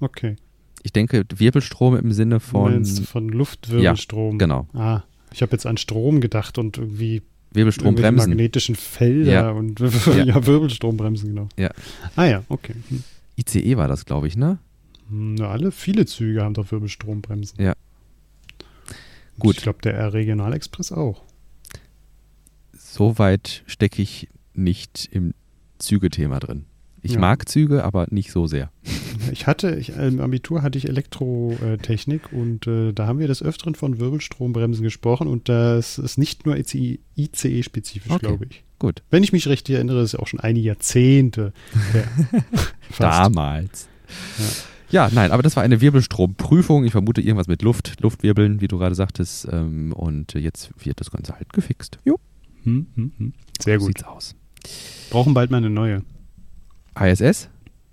S2: Okay.
S1: Ich denke, Wirbelstrom im Sinne
S2: Von,
S1: von
S2: von Luftwirbelstrom.
S1: genau.
S2: Ah, ich habe jetzt an Strom gedacht und irgendwie
S1: Wirbelstrombremsen.
S2: magnetischen Felder
S1: Ja.
S2: und
S1: Ja.
S2: ja. Wirbelstrombremsen, genau.
S1: Ja.
S2: Ah ja, okay. Hm.
S1: ICE war das, glaube ich, ne?
S2: Hm, Na, alle, viele Züge haben doch Wirbelstrombremsen.
S1: Ja.
S2: Und
S1: Gut.
S2: Ich glaube, der R-Regionalexpress auch.
S1: So weit stecke ich nicht im Zügethema drin. Ich
S2: Ja.
S1: mag Züge, aber nicht so sehr.
S2: Ich hatte, ich, im Abitur hatte ich Elektrotechnik und äh, da haben wir des Öfteren von Wirbelstrombremsen gesprochen und das ist nicht nur ICE-spezifisch,
S1: Okay.
S2: glaube ich.
S1: Gut.
S2: Wenn ich mich richtig erinnere, ist ja auch schon einige Jahrzehnte her.
S1: Damals. Ja. nein, aber das war eine Wirbelstromprüfung. Ich vermute irgendwas mit Luft, Luftwirbeln, wie du gerade sagtest. Ähm, und jetzt wird das Ganze halt gefixt. Jo,
S2: Hm, hm, hm. Sehr
S1: so
S2: gut.
S1: sieht's aus.
S2: Brauchen bald mal eine neue.
S1: ISS?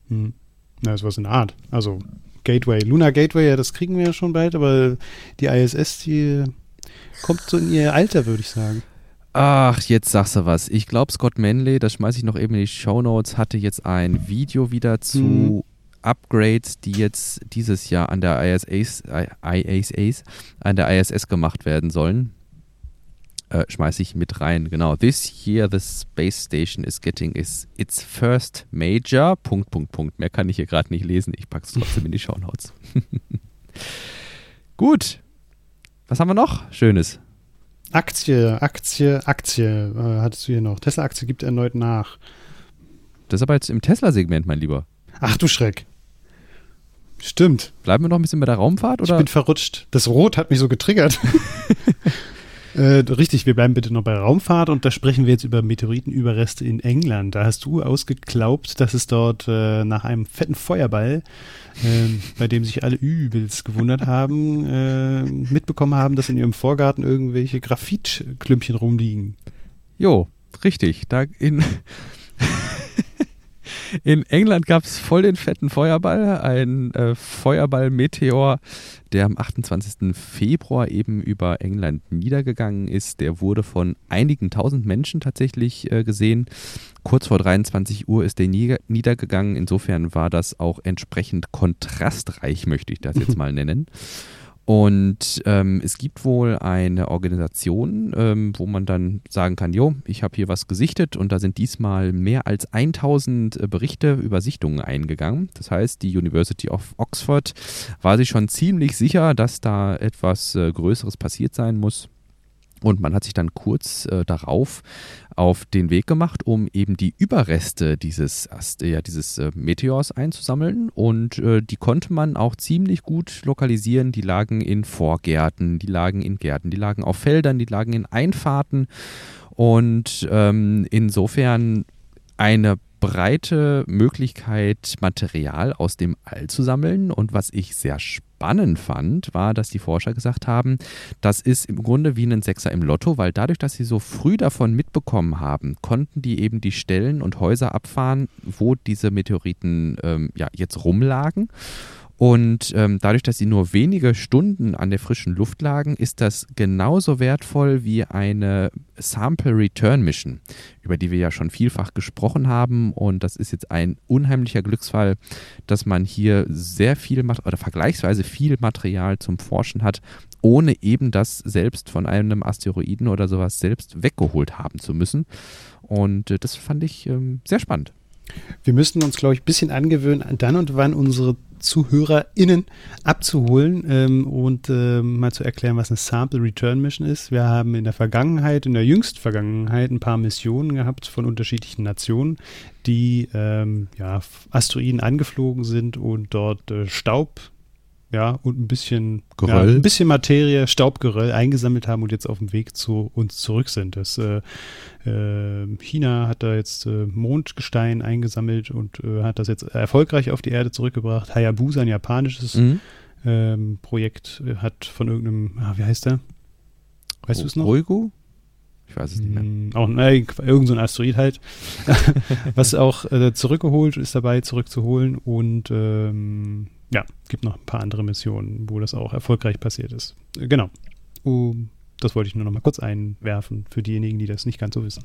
S2: Hm. Na, sowas in der Art. Also Gateway. Lunar Gateway, ja, das kriegen wir ja schon bald, aber die ISS, die kommt so in ihr Alter, würde ich sagen.
S1: Ach, jetzt sagst du was. Ich glaube, Scott Manley, das schmeiße ich noch eben in die Show Notes, hatte jetzt ein Video wieder zu
S2: Mhm.
S1: Upgrades, die jetzt dieses Jahr an der ISS, ISS, an der ISS gemacht werden sollen. Äh, schmeiße ich mit rein. Genau. This year the space station is getting is its first major. Punkt, Punkt, Punkt. Mehr kann ich hier gerade nicht lesen. Ich packe es trotzdem in die Show Notes. Gut. Was haben wir noch? Schönes.
S2: Aktie, Aktie, Aktie, äh, hattest du hier noch. Tesla-Aktie gibt erneut nach.
S1: Das ist aber jetzt im Tesla-Segment, mein Lieber.
S2: Ach du Schreck. Stimmt.
S1: Bleiben wir noch ein bisschen bei der Raumfahrt
S2: Ich
S1: oder?
S2: bin verrutscht. Das Rot hat mich so getriggert. äh, richtig, wir bleiben bitte noch bei Raumfahrt und da sprechen wir jetzt über Meteoritenüberreste in England. Da hast du ausgeglaubt, dass es dort äh, nach einem fetten Feuerball, ähm, bei dem sich alle übelst gewundert haben, äh, mitbekommen haben, dass in ihrem Vorgarten irgendwelche Graphitklümpchen rumliegen.
S1: Jo, richtig. Da in, in England gab es voll den fetten Feuerball. Ein äh, Feuerball-Meteor, der am 28. Februar eben über England niedergegangen ist. Der wurde von einigen tausend Menschen tatsächlich äh, gesehen. Kurz vor 23 Uhr ist der nieder niedergegangen. Insofern war das auch entsprechend kontrastreich, möchte ich das jetzt mal nennen. Und ähm, es gibt wohl eine Organisation, ähm, wo man dann sagen kann, jo, ich habe hier was gesichtet und da sind diesmal mehr als 1000 äh, Berichte über Sichtungen eingegangen. Das heißt, die University of Oxford war sich schon ziemlich sicher, dass da etwas äh, Größeres passiert sein muss. Und man hat sich dann kurz äh, darauf auf den Weg gemacht, um eben die Überreste dieses, ja, dieses äh, Meteors einzusammeln. Und äh, die konnte man auch ziemlich gut lokalisieren. Die lagen in Vorgärten, die lagen in Gärten, die lagen auf Feldern, die lagen in Einfahrten. Und ähm, insofern eine breite Möglichkeit, Material aus dem All zu sammeln. Und was ich sehr spannend fand, war, dass die Forscher gesagt haben, das ist im Grunde wie ein Sechser im Lotto, weil dadurch, dass sie so früh davon mitbekommen haben, konnten die eben die Stellen und Häuser abfahren, wo diese Meteoriten ähm, ja, jetzt rumlagen. Und ähm, dadurch, dass sie nur wenige Stunden an der frischen Luft lagen, ist das genauso wertvoll wie eine Sample Return Mission, über die wir ja schon vielfach gesprochen haben. Und das ist jetzt ein unheimlicher Glücksfall, dass man hier sehr viel oder vergleichsweise viel Material zum Forschen hat, ohne eben das selbst von einem Asteroiden oder sowas selbst weggeholt haben zu müssen. Und äh, das fand ich ähm, sehr spannend.
S2: Wir müssten uns, glaube ich, ein bisschen angewöhnen, dann und wann unsere ZuhörerInnen abzuholen ähm, und äh, mal zu erklären, was eine Sample Return Mission ist. Wir haben in der Vergangenheit, in der jüngsten Vergangenheit, ein paar Missionen gehabt von unterschiedlichen Nationen, die ähm, ja, Asteroiden angeflogen sind und dort äh, Staub ja, und ein bisschen, ja, ein bisschen Materie, Staubgeröll eingesammelt haben und jetzt auf dem Weg zu uns zurück sind. Das, äh, äh, China hat da jetzt äh, Mondgestein eingesammelt und äh, hat das jetzt erfolgreich auf die Erde zurückgebracht. Hayabusa, ein japanisches mhm. Ähm, Projekt, äh, hat von irgendeinem, ah, wie heißt der?
S1: Weißt oh, du es noch? Oigo? Ich weiß es nicht mehr.
S2: Mm, auch ne, irgend so ein Asteroid halt, was auch äh, zurückgeholt ist dabei, zurückzuholen und ähm, ja, gibt noch ein paar andere Missionen, wo das auch erfolgreich passiert ist. Äh, genau. Um, das wollte ich nur noch mal kurz einwerfen für diejenigen, die das nicht ganz so wissen.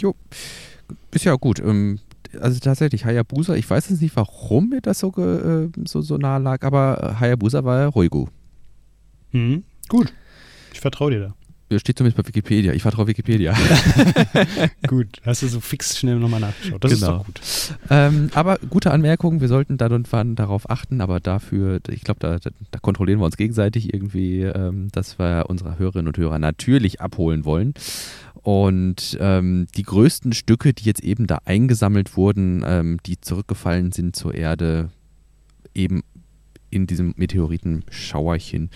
S1: Jo, ist ja gut. Ähm, also tatsächlich, Hayabusa, ich weiß jetzt nicht, warum mir das so, äh, so, so nah lag, aber Hayabusa war ja Roigu.
S2: Mhm. Gut. Ich vertraue dir da
S1: steht zumindest bei Wikipedia. Ich vertraue Wikipedia.
S2: gut, hast du so fix schnell nochmal nachgeschaut. Das genau. ist doch gut.
S1: Ähm, aber gute Anmerkung, wir sollten dann und wann darauf achten, aber dafür, ich glaube, da, da, da, kontrollieren wir uns gegenseitig irgendwie, ähm, dass wir unsere Hörerinnen und Hörer natürlich abholen wollen. Und ähm, die größten Stücke, die jetzt eben da eingesammelt wurden, ähm, die zurückgefallen sind zur Erde, eben in diesem Meteoritenschauerchen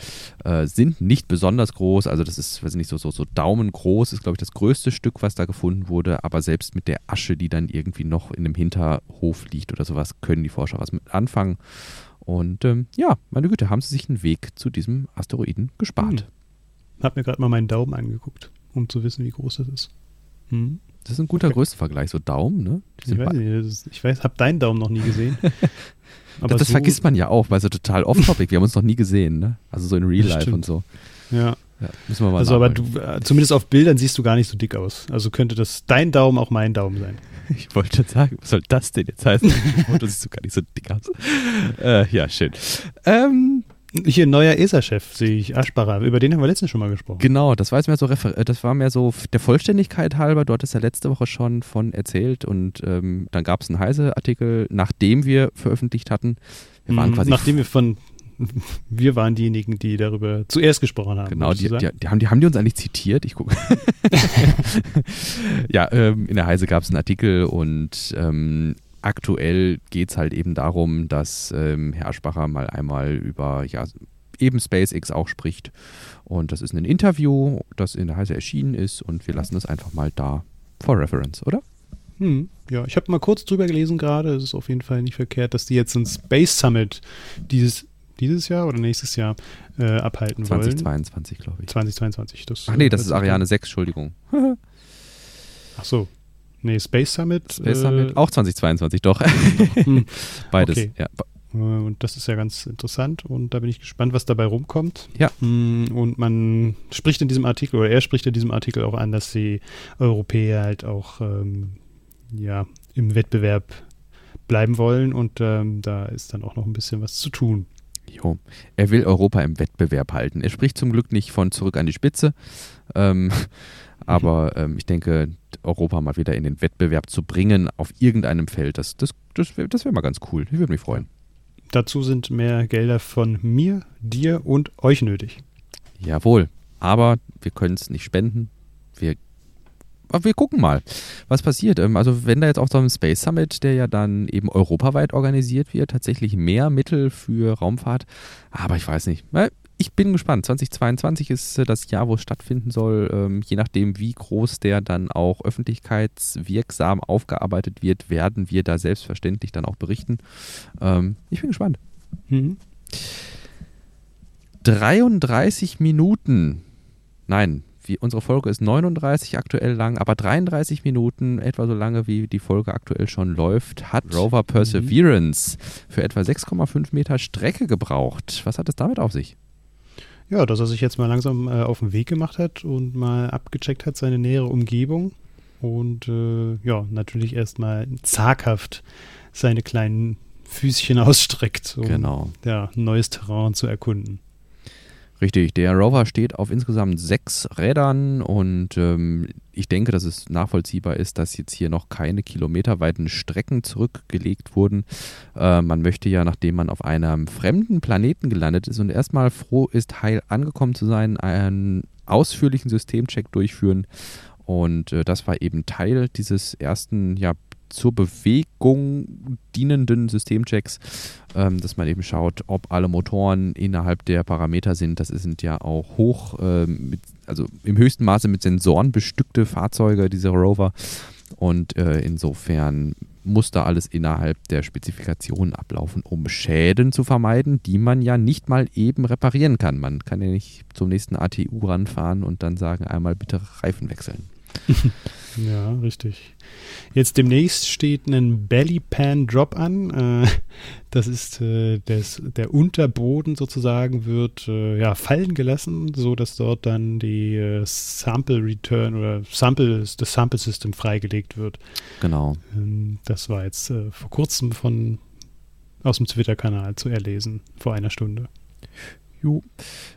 S1: äh, sind nicht besonders groß. Also das ist, weiß ich nicht, so, so, so daumengroß ist, glaube ich, das größte Stück, was da gefunden wurde. Aber selbst mit der Asche, die dann irgendwie noch in dem Hinterhof liegt oder sowas, können die Forscher was mit anfangen. Und ähm, ja, meine Güte, haben sie sich einen Weg zu diesem Asteroiden gespart. Hm.
S2: Hab mir gerade mal meinen Daumen angeguckt, um zu wissen, wie groß das ist.
S1: Hm. Das ist ein guter okay. Größenvergleich, so Daumen, ne?
S2: Ich weiß, nicht, ich weiß, hab deinen Daumen noch nie gesehen.
S1: Aber das, das so vergisst man ja auch, weil so total off-topic. Wir haben uns noch nie gesehen, ne? Also so in Real Life stimmt. und so.
S2: Ja. ja. müssen wir mal Also, aber du, äh, zumindest auf Bildern siehst du gar nicht so dick aus. Also könnte das dein Daumen auch mein Daumen sein.
S1: Ich wollte schon sagen, was soll das denn jetzt heißen? du siehst du gar nicht so dick aus. Äh, ja, schön. Ähm,
S2: hier ein neuer ESA-Chef sehe ich, Aschbacher. Über den haben wir letztens schon mal gesprochen.
S1: Genau, das war jetzt mehr so, äh, das war mehr so der Vollständigkeit halber. Du hattest ja letzte Woche schon von erzählt und ähm, dann gab es einen Heise-Artikel, nachdem wir veröffentlicht hatten.
S2: Wir waren mhm, quasi nachdem wir von wir waren diejenigen, die darüber zuerst gesprochen haben.
S1: Genau, die, die, die, haben, die haben die uns eigentlich zitiert. Ich gucke. ja, ähm, in der Heise gab es einen Artikel und ähm, aktuell geht es halt eben darum, dass ähm, Herr Aschbacher mal einmal über ja, eben SpaceX auch spricht. Und das ist ein Interview, das in der Heise erschienen ist und wir lassen das einfach mal da for reference, oder?
S2: Hm, ja, ich habe mal kurz drüber gelesen gerade. Es ist auf jeden Fall nicht verkehrt, dass die jetzt ein Space Summit dieses, dieses Jahr oder nächstes Jahr äh, abhalten 2022,
S1: wollen. 2022, glaube ich.
S2: 2022.
S1: Das, Ach nee, das, das ist Ariane 6, Entschuldigung.
S2: Ach so, Nee, Space Summit.
S1: Space äh, Summit, auch 2022, doch. Hm. Beides, okay. ja.
S2: Äh, und das ist ja ganz interessant und da bin ich gespannt, was dabei rumkommt.
S1: Ja.
S2: Hm, und man spricht in diesem Artikel, oder er spricht in diesem Artikel auch an, dass die Europäer halt auch ähm, ja, im Wettbewerb bleiben wollen und ähm, da ist dann auch noch ein bisschen was zu tun.
S1: Jo. Er will Europa im Wettbewerb halten. Er spricht zum Glück nicht von zurück an die Spitze. Ähm, aber ähm, ich denke, Europa mal wieder in den Wettbewerb zu bringen auf irgendeinem Feld, das, das, das wäre wär mal ganz cool. Ich würde mich freuen.
S2: Dazu sind mehr Gelder von mir, dir und euch nötig.
S1: Jawohl. Aber wir können es nicht spenden. Wir, wir gucken mal, was passiert. Ähm, also wenn da jetzt auch so ein Space Summit, der ja dann eben europaweit organisiert wird, tatsächlich mehr Mittel für Raumfahrt. Aber ich weiß nicht ich bin gespannt. 2022 ist äh, das Jahr, wo es stattfinden soll. Ähm, je nachdem, wie groß der dann auch öffentlichkeitswirksam aufgearbeitet wird, werden wir da selbstverständlich dann auch berichten. Ähm, ich bin gespannt. Mhm. 33 Minuten. Nein, wie, unsere Folge ist 39 aktuell lang, aber 33 Minuten, etwa so lange wie die Folge aktuell schon läuft, hat Rover Perseverance mhm. für etwa 6,5 Meter Strecke gebraucht. Was hat es damit auf sich?
S2: Ja, dass er sich jetzt mal langsam äh, auf den Weg gemacht hat und mal abgecheckt hat seine nähere Umgebung und äh, ja, natürlich erstmal zaghaft seine kleinen Füßchen ausstreckt, um
S1: genau.
S2: ja, neues Terrain zu erkunden.
S1: Richtig, der Rover steht auf insgesamt sechs Rädern und ähm, ich denke, dass es nachvollziehbar ist, dass jetzt hier noch keine kilometerweiten Strecken zurückgelegt wurden. Äh, man möchte ja, nachdem man auf einem fremden Planeten gelandet ist und erstmal froh ist, heil angekommen zu sein, einen ausführlichen Systemcheck durchführen. Und äh, das war eben Teil dieses ersten ja, zur Bewegung dienenden Systemchecks, ähm, dass man eben schaut, ob alle Motoren innerhalb der Parameter sind. Das sind ja auch hoch, ähm, mit, also im höchsten Maße mit Sensoren bestückte Fahrzeuge, diese Rover. Und äh, insofern muss da alles innerhalb der Spezifikationen ablaufen, um Schäden zu vermeiden, die man ja nicht mal eben reparieren kann. Man kann ja nicht zum nächsten ATU ranfahren und dann sagen, einmal bitte Reifen wechseln.
S2: Ja, richtig. Jetzt demnächst steht ein Belly Pan Drop an. Äh, das ist äh, des, der Unterboden sozusagen wird äh, ja, fallen gelassen, so dass dort dann die Sample Return oder Sample, das Sample System freigelegt wird.
S1: Genau.
S2: Ähm, das war jetzt vor kurzem von aus dem Twitter-Kanal zu erlesen, vor einer Stunde.
S1: Jo.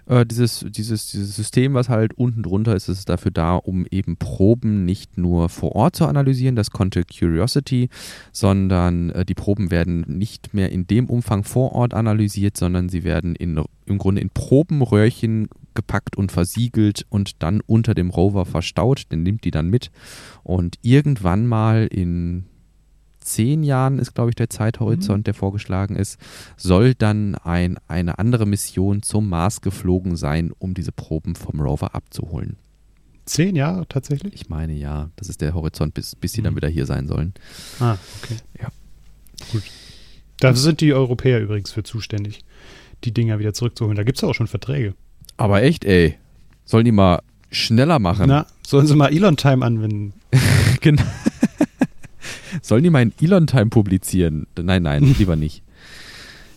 S1: Äh, dieses, dieses, dieses System, was halt unten drunter ist, ist dafür da, um eben Proben nicht nur vor Ort zu analysieren, das konnte Curiosity, sondern äh, die Proben werden nicht mehr in dem Umfang vor Ort analysiert, sondern sie werden in, im Grunde in Probenröhrchen gepackt und versiegelt und dann unter dem Rover verstaut. Der nimmt die dann mit und irgendwann mal in zehn Jahren ist, glaube ich, der Zeithorizont, mhm. der vorgeschlagen ist, soll dann ein, eine andere Mission zum Mars geflogen sein, um diese Proben vom Rover abzuholen.
S2: Zehn Jahre tatsächlich?
S1: Ich meine ja, das ist der Horizont, bis, bis die mhm. dann wieder hier sein sollen.
S2: Ah, okay. Ja. Gut. Da sind die Europäer übrigens für zuständig, die Dinger wieder zurückzuholen. Da gibt es auch schon Verträge.
S1: Aber echt, ey. Sollen die mal schneller machen? Na,
S2: sollen sie mal Elon-Time anwenden?
S1: genau. Sollen die mal in Elon-Time publizieren? Nein, nein, lieber nicht.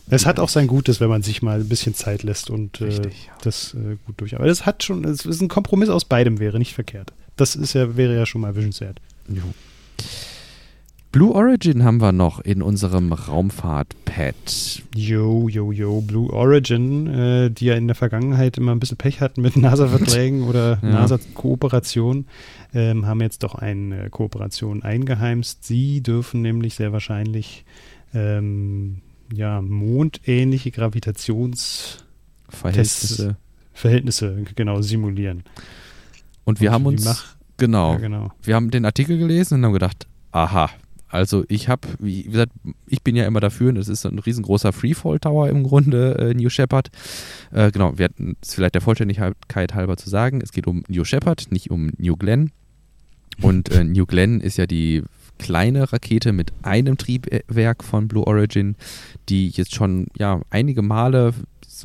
S2: Es hat auch sein Gutes, wenn man sich mal ein bisschen Zeit lässt und äh, das äh, gut durch. Aber es hat schon, es ist ein Kompromiss aus beidem, wäre nicht verkehrt. Das ist ja, wäre ja schon mal wünschenswert. Jo.
S1: Blue Origin haben wir noch in unserem Raumfahrt-Pad.
S2: Yo, yo, yo, Blue Origin, äh, die ja in der Vergangenheit immer ein bisschen Pech hatten mit NASA-Verträgen oder ja. NASA-Kooperationen, ähm, haben jetzt doch eine Kooperation eingeheimst. Sie dürfen nämlich sehr wahrscheinlich ähm, ja, mondähnliche Gravitationsverhältnisse Verhältnisse, genau, simulieren.
S1: Und wir und haben uns, genau, ja, genau, wir haben den Artikel gelesen und haben gedacht, aha, also ich habe, wie gesagt, ich bin ja immer dafür, das ist ein riesengroßer Freefall Tower im Grunde, äh, New Shepard. Äh, genau, wir hatten es vielleicht der Vollständigkeit halber zu sagen, es geht um New Shepard, nicht um New Glenn. Und äh, New Glenn ist ja die kleine Rakete mit einem Triebwerk von Blue Origin, die jetzt schon ja einige Male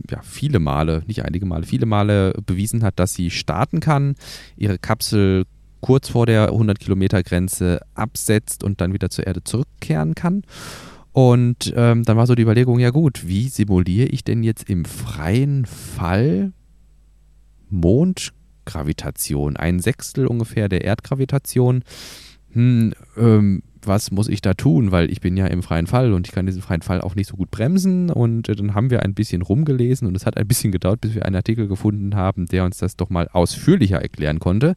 S1: ja, viele Male, nicht einige Male, viele Male bewiesen hat, dass sie starten kann, ihre Kapsel kurz vor der 100 Kilometer Grenze absetzt und dann wieder zur Erde zurückkehren kann. Und ähm, dann war so die Überlegung, ja gut, wie simuliere ich denn jetzt im freien Fall Mondgravitation? Ein Sechstel ungefähr der Erdgravitation. Hm, ähm, was muss ich da tun? Weil ich bin ja im freien Fall und ich kann diesen freien Fall auch nicht so gut bremsen. Und äh, dann haben wir ein bisschen rumgelesen und es hat ein bisschen gedauert, bis wir einen Artikel gefunden haben, der uns das doch mal ausführlicher erklären konnte.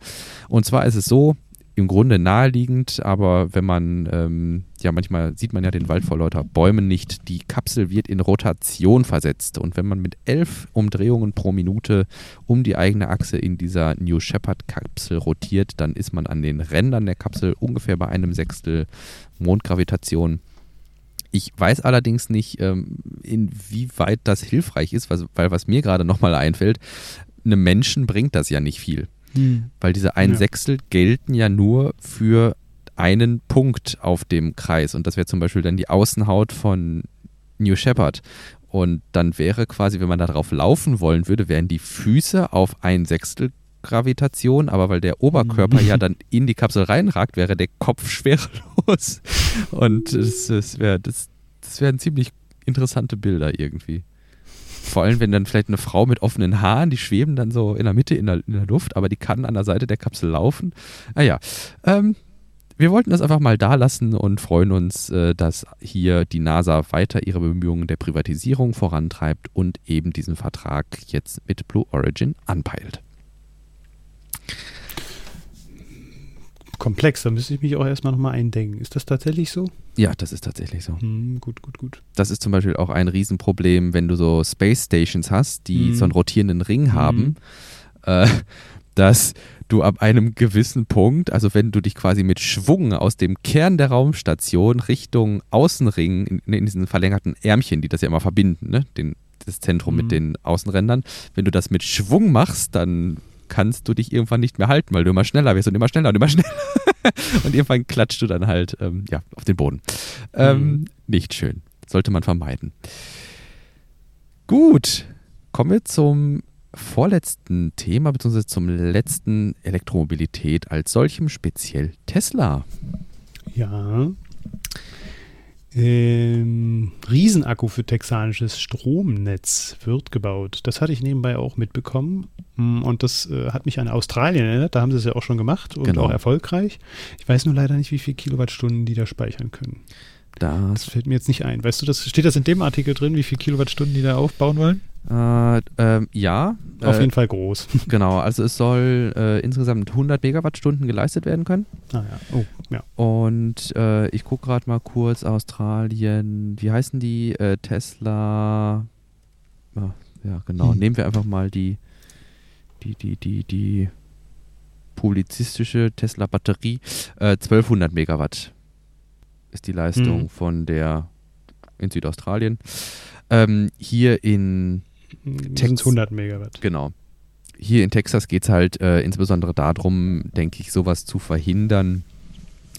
S1: Und zwar ist es so, im Grunde naheliegend, aber wenn man, ähm, ja, manchmal sieht man ja den Wald vor lauter Bäumen nicht. Die Kapsel wird in Rotation versetzt und wenn man mit elf Umdrehungen pro Minute um die eigene Achse in dieser New Shepard Kapsel rotiert, dann ist man an den Rändern der Kapsel ungefähr bei einem Sechstel Mondgravitation. Ich weiß allerdings nicht, ähm, inwieweit das hilfreich ist, weil was mir gerade nochmal einfällt, einem Menschen bringt das ja nicht viel. Hm. Weil diese ein ja. Sechstel gelten ja nur für einen Punkt auf dem Kreis. Und das wäre zum Beispiel dann die Außenhaut von New Shepard. Und dann wäre quasi, wenn man da drauf laufen wollen würde, wären die Füße auf ein Sechstel Gravitation, aber weil der Oberkörper mhm. ja dann in die Kapsel reinragt, wäre der Kopf schwerelos. Und das wäre das, das wären ziemlich interessante Bilder irgendwie. Vor allem, wenn dann vielleicht eine Frau mit offenen Haaren, die schweben dann so in der Mitte in der, in der Luft, aber die kann an der Seite der Kapsel laufen. Naja, ah ähm, wir wollten das einfach mal da lassen und freuen uns, äh, dass hier die NASA weiter ihre Bemühungen der Privatisierung vorantreibt und eben diesen Vertrag jetzt mit Blue Origin anpeilt.
S2: Komplex, da müsste ich mich auch erstmal nochmal eindenken. Ist das tatsächlich so?
S1: Ja, das ist tatsächlich so.
S2: Hm, gut, gut, gut.
S1: Das ist zum Beispiel auch ein Riesenproblem, wenn du so Space Stations hast, die hm. so einen rotierenden Ring haben, hm. äh, dass du ab einem gewissen Punkt, also wenn du dich quasi mit Schwung aus dem Kern der Raumstation Richtung Außenring, in, in diesen verlängerten Ärmchen, die das ja immer verbinden, ne? Den, das Zentrum mit hm. den Außenrändern, wenn du das mit Schwung machst, dann kannst du dich irgendwann nicht mehr halten, weil du immer schneller wirst und immer schneller und immer schneller. und irgendwann klatscht du dann halt ähm, ja, auf den Boden. Ähm, mhm. Nicht schön. Sollte man vermeiden. Gut, kommen wir zum vorletzten Thema, beziehungsweise zum letzten Elektromobilität als solchem, speziell Tesla.
S2: Ja, ähm, Riesenakku für texanisches Stromnetz wird gebaut. Das hatte ich nebenbei auch mitbekommen. Mm, und das äh, hat mich an Australien erinnert. Da haben sie es ja auch schon gemacht und genau. auch erfolgreich. Ich weiß nur leider nicht, wie viele Kilowattstunden die da speichern können. Das, das fällt mir jetzt nicht ein. Weißt du, das steht das in dem Artikel drin, wie viele Kilowattstunden die da aufbauen wollen?
S1: Äh, ähm, ja.
S2: Auf äh, jeden Fall groß.
S1: Genau, also es soll äh, insgesamt 100 Megawattstunden geleistet werden können.
S2: Ah ja. Oh, ja.
S1: Und äh, ich gucke gerade mal kurz Australien. Wie heißen die? Äh, Tesla. Ah, ja, genau. Hm. Nehmen wir einfach mal die, die, die, die, die publizistische Tesla-Batterie. 1200 äh, Megawatt ist die Leistung hm. von der in Südaustralien. Ähm, hier in
S2: Texas. 100 Megawatt.
S1: Genau. Hier in Texas geht es halt äh, insbesondere darum, denke ich, sowas zu verhindern,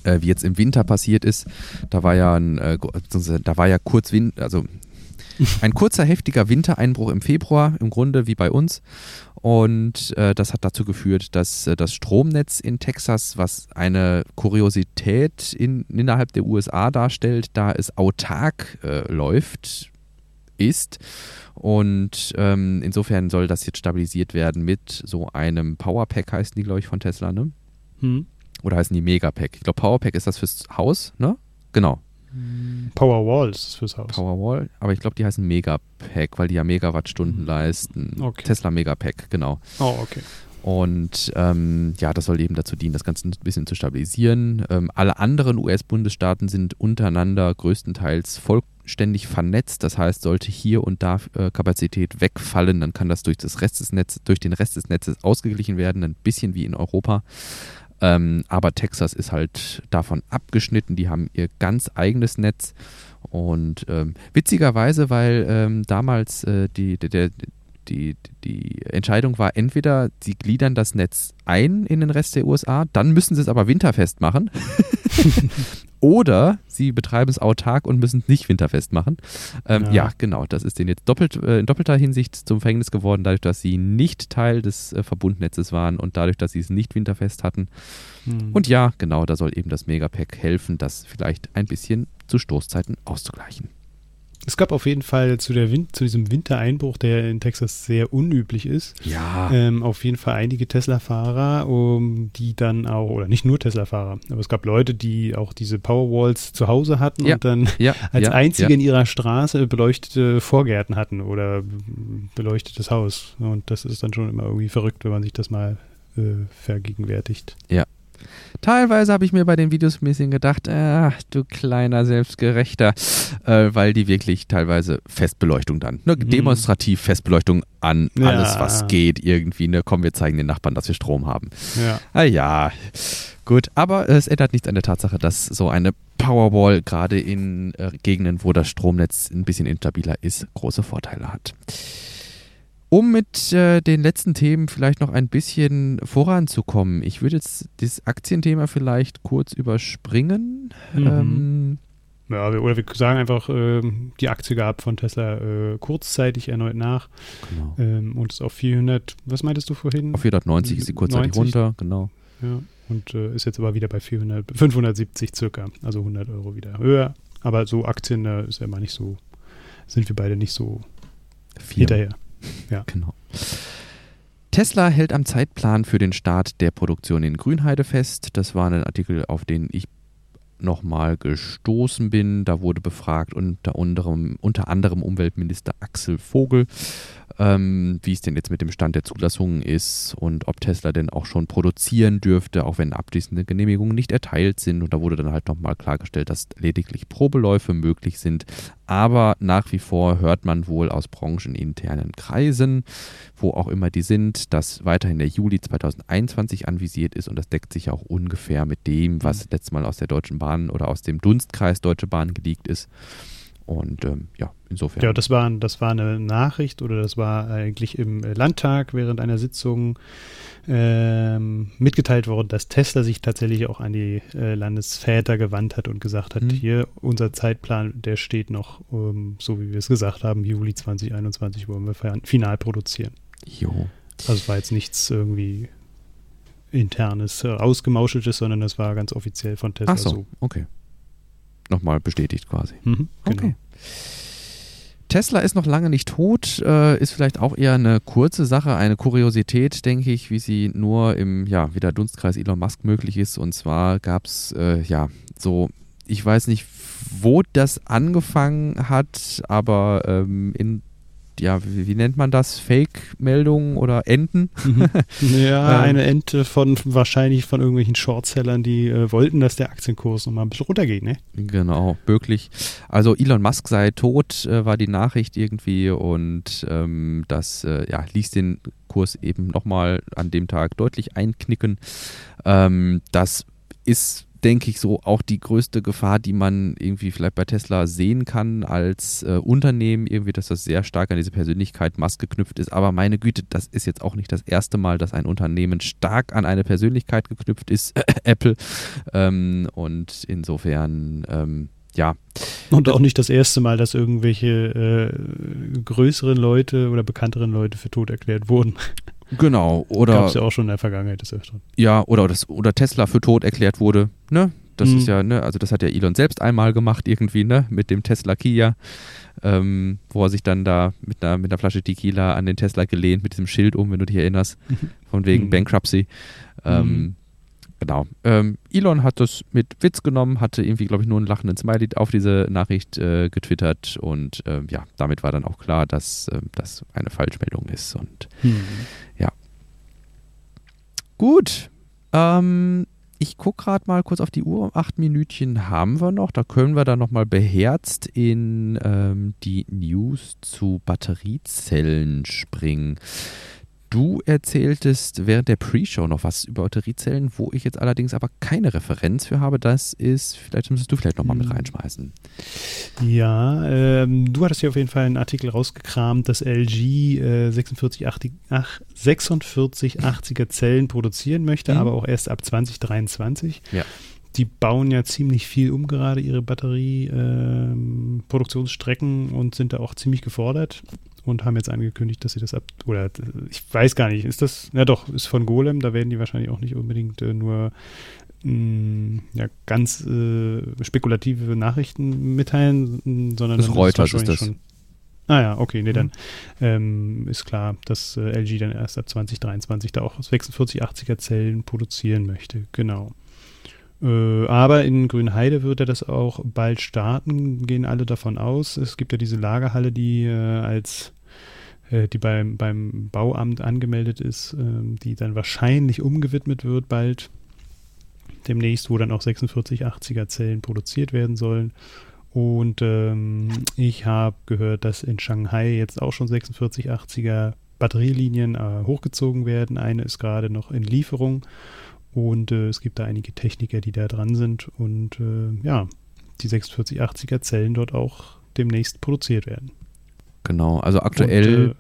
S1: äh, wie jetzt im Winter passiert ist. Da war ja ein, äh, da war ja kurz Wind, also ein kurzer heftiger Wintereinbruch im Februar, im Grunde wie bei uns. Und äh, das hat dazu geführt, dass äh, das Stromnetz in Texas, was eine Kuriosität in, innerhalb der USA darstellt, da es autark äh, läuft, ist. Und ähm, insofern soll das jetzt stabilisiert werden mit so einem Powerpack, heißen die, glaube ich, von Tesla, ne? Hm. Oder heißen die Megapack? Ich glaube, Powerpack ist das fürs Haus, ne? Genau.
S2: Powerwall ist das fürs Haus.
S1: Powerwall, aber ich glaube, die heißen Megapack, weil die ja Megawattstunden hm. leisten. Okay. Tesla Megapack, genau.
S2: Oh, okay.
S1: Und ähm, ja, das soll eben dazu dienen, das Ganze ein bisschen zu stabilisieren. Ähm, alle anderen US-Bundesstaaten sind untereinander größtenteils vollständig vernetzt. Das heißt, sollte hier und da äh, Kapazität wegfallen, dann kann das durch, das Rest des Netz, durch den Rest des Netzes ausgeglichen werden, ein bisschen wie in Europa. Ähm, aber Texas ist halt davon abgeschnitten. Die haben ihr ganz eigenes Netz. Und ähm, witzigerweise, weil ähm, damals äh, die, der, die, die Entscheidung war, entweder sie gliedern das Netz ein in den Rest der USA, dann müssen sie es aber winterfest machen. Oder sie betreiben es autark und müssen es nicht winterfest machen. Ähm, ja. ja. genau. Das ist denen jetzt doppelt, äh, in doppelter Hinsicht zum Verhängnis geworden, dadurch, dass sie nicht Teil des äh, Verbundnetzes waren und dadurch, dass sie es nicht winterfest hatten. Hm. Und ja, genau, da soll eben das Megapack helfen, das vielleicht ein bisschen zu Stoßzeiten auszugleichen.
S2: Es gab auf jeden Fall zu, der Wind, zu diesem Wintereinbruch, der in Texas sehr unüblich ist,
S1: ja.
S2: ähm, auf jeden Fall einige Tesla-Fahrer, um, die dann auch, oder nicht nur Tesla-Fahrer, aber es gab Leute, die auch diese Powerwalls zu Hause hatten
S1: ja.
S2: und dann
S1: ja.
S2: als einzige in ihrer Straße beleuchtete Vorgärten hatten oder beleuchtetes Haus. Und das ist dann schon immer irgendwie verrückt, wenn man sich das mal äh, vergegenwärtigt.
S1: Ja, Teilweise habe ich mir bei den Videos ein bisschen gedacht, äh, du kleiner Selbstgerechter, äh, weil die wirklich teilweise Festbeleuchtung dann, ne, mhm. demonstrativ Festbeleuchtung an ja. alles, was geht, irgendwie, ne, komm, wir zeigen den Nachbarn, dass wir Strom haben. Ja. Ah ja, gut, aber es ändert nichts an der Tatsache, dass so eine Powerball gerade in äh, Gegenden, wo das Stromnetz ein bisschen instabiler ist, große Vorteile hat. Um mit äh, den letzten Themen vielleicht noch ein bisschen voranzukommen, ich würde jetzt das Aktienthema vielleicht kurz überspringen. Mhm. Ähm,
S2: ja, oder wir sagen einfach, äh, die Aktie gab von Tesla äh, kurzzeitig erneut nach genau. ähm, und ist auf 400, was meintest du vorhin?
S1: Auf 490 ist sie kurzzeitig 90. runter, genau.
S2: Ja, und äh, ist jetzt aber wieder bei 400, 570 circa, also 100 Euro wieder höher. Aber so Aktien, da ist ja mal nicht so, sind wir beide nicht so Vier. hinterher.
S1: Ja. Genau. Tesla hält am Zeitplan für den Start der Produktion in Grünheide fest. Das war ein Artikel, auf den ich nochmal gestoßen bin. Da wurde befragt unter anderem, unter anderem Umweltminister Axel Vogel ähm, wie es denn jetzt mit dem Stand der Zulassungen ist und ob Tesla denn auch schon produzieren dürfte, auch wenn abschließende Genehmigungen nicht erteilt sind. Und da wurde dann halt nochmal klargestellt, dass lediglich Probeläufe möglich sind. Aber nach wie vor hört man wohl aus brancheninternen Kreisen, wo auch immer die sind, dass weiterhin der Juli 2021 anvisiert ist und das deckt sich auch ungefähr mit dem, was letztes Mal aus der Deutschen Bahn oder aus dem Dunstkreis Deutsche Bahn geleakt ist. Und ähm, ja, insofern.
S2: Ja, das war, das war eine Nachricht oder das war eigentlich im Landtag während einer Sitzung ähm, mitgeteilt worden, dass Tesla sich tatsächlich auch an die äh, Landesväter gewandt hat und gesagt hat, mhm. hier unser Zeitplan, der steht noch, ähm, so wie wir es gesagt haben, Juli 2021 wollen wir final produzieren.
S1: Jo.
S2: Also es war jetzt nichts irgendwie internes, äh, ausgemauscheltes, sondern das war ganz offiziell von Tesla
S1: Ach so. so. Okay nochmal bestätigt quasi.
S2: Mhm, genau. Okay.
S1: Tesla ist noch lange nicht tot, äh, ist vielleicht auch eher eine kurze Sache, eine Kuriosität, denke ich, wie sie nur im ja, wieder Dunstkreis Elon Musk möglich ist. Und zwar gab es äh, ja so, ich weiß nicht, wo das angefangen hat, aber ähm, in ja, wie, wie, nennt man das? Fake-Meldungen oder Enten?
S2: Mhm. Ja, ähm, eine Ente von wahrscheinlich von irgendwelchen Shortsellern, die äh, wollten, dass der Aktienkurs nochmal ein bisschen runtergeht, ne?
S1: Genau, möglich. Also Elon Musk sei tot, äh, war die Nachricht irgendwie und ähm, das äh, ja, ließ den Kurs eben nochmal an dem Tag deutlich einknicken. Ähm, das ist denke ich, so auch die größte Gefahr, die man irgendwie vielleicht bei Tesla sehen kann als äh, Unternehmen, irgendwie, dass das sehr stark an diese Persönlichkeit Musk geknüpft ist. Aber meine Güte, das ist jetzt auch nicht das erste Mal, dass ein Unternehmen stark an eine Persönlichkeit geknüpft ist, Apple. Ähm, und insofern, ähm, ja.
S2: Und auch nicht das erste Mal, dass irgendwelche äh, größeren Leute oder bekannteren Leute für tot erklärt wurden.
S1: Genau, oder.
S2: Gab es ja auch schon in der Vergangenheit des Öfteren.
S1: Ja, oder, das, oder Tesla für tot erklärt wurde, ne? Das mhm. ist ja, ne, also das hat ja Elon selbst einmal gemacht irgendwie, ne, mit dem Tesla Kia, ähm, wo er sich dann da mit einer, mit einer Flasche Tequila an den Tesla gelehnt, mit diesem Schild um, wenn du dich erinnerst, von wegen mhm. Bankruptcy. Ähm, mhm. Genau. Ähm, Elon hat das mit Witz genommen, hatte irgendwie, glaube ich, nur einen lachenden Smiley auf diese Nachricht äh, getwittert und ähm, ja, damit war dann auch klar, dass äh, das eine Falschmeldung ist und mhm. ja. Gut. Ähm, ich gucke gerade mal kurz auf die Uhr. Acht Minütchen haben wir noch. Da können wir dann nochmal beherzt in ähm, die News zu Batteriezellen springen. Du erzähltest während der Pre-Show noch was über Batteriezellen, wo ich jetzt allerdings aber keine Referenz für habe. Das ist, vielleicht müsstest du vielleicht nochmal mit hm. reinschmeißen.
S2: Ja, ähm, du hattest ja auf jeden Fall einen Artikel rausgekramt, dass LG äh, 4680, ach, 4680er Zellen produzieren möchte, mhm. aber auch erst ab 2023.
S1: Ja
S2: die bauen ja ziemlich viel um gerade ihre Batterieproduktionsstrecken ähm, und sind da auch ziemlich gefordert und haben jetzt angekündigt, dass sie das ab, oder ich weiß gar nicht, ist das, ja doch, ist von Golem, da werden die wahrscheinlich auch nicht unbedingt äh, nur mh, mm, ja, ganz äh, spekulative Nachrichten mitteilen, sondern
S1: das Reuters ist das. Schon,
S2: Ah ja, okay, nee, dann ähm, ist klar, dass äh, LG dann erst ab 2023 da auch 4680er Zellen produzieren möchte. Genau. Äh, aber in Grünheide wird er das auch bald starten, gehen alle davon aus. Es gibt ja diese Lagerhalle, die äh, als äh, die beim, beim Bauamt angemeldet ist, ähm, die dann wahrscheinlich umgewidmet wird bald. demnächst, wo dann auch 4680er Zellen produziert werden sollen. Und ähm, ich habe gehört, dass in Shanghai jetzt auch schon 4680er Batterielinien äh, hochgezogen werden. Eine ist gerade noch in Lieferung und äh, es gibt da einige Techniker, die da dran sind und äh, ja, die 4680er Zellen dort auch demnächst produziert werden.
S1: Genau, also aktuell.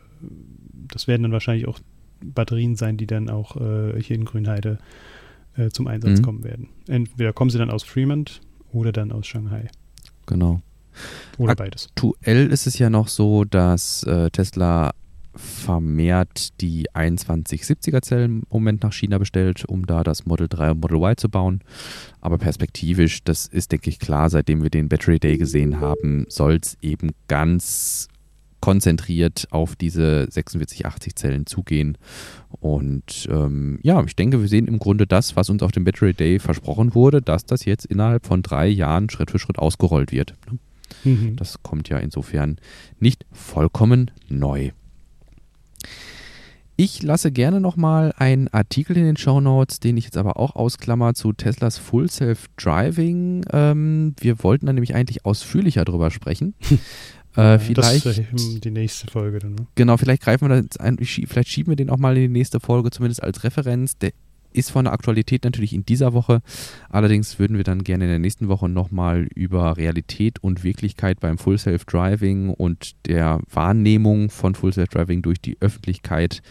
S2: Das werden dann wahrscheinlich auch Batterien sein, die dann auch äh, hier in Grünheide äh, zum Einsatz mhm. kommen werden. Entweder kommen sie dann aus Fremont oder dann aus Shanghai.
S1: Genau.
S2: Oder beides.
S1: Aktuell ist es ja noch so, dass äh, Tesla vermehrt die 2170er Zellen im Moment nach China bestellt, um da das Model 3 und Model Y zu bauen. Aber perspektivisch, das ist, denke ich, klar, seitdem wir den Battery Day gesehen haben, soll es eben ganz konzentriert auf diese 4680 Zellen zugehen. Und ähm, ja, ich denke, wir sehen im Grunde das, was uns auf dem Battery Day versprochen wurde, dass das jetzt innerhalb von drei Jahren Schritt für Schritt ausgerollt wird. Mhm. Das kommt ja insofern nicht vollkommen neu. Ich lasse gerne nochmal einen Artikel in den Show Notes, den ich jetzt aber auch ausklammer zu Teslas Full Self Driving. Ähm, wir wollten da nämlich eigentlich ausführlicher drüber sprechen.
S2: äh, vielleicht, das ist die nächste Folge dann. Ne?
S1: Genau, vielleicht greifen wir das ein, vielleicht schieben wir den auch mal in die nächste Folge, zumindest als Referenz. Der ist von der Aktualität natürlich in dieser Woche. Allerdings würden wir dann gerne in der nächsten Woche nochmal über Realität und Wirklichkeit beim Full Self Driving und der Wahrnehmung von Full Self Driving durch die Öffentlichkeit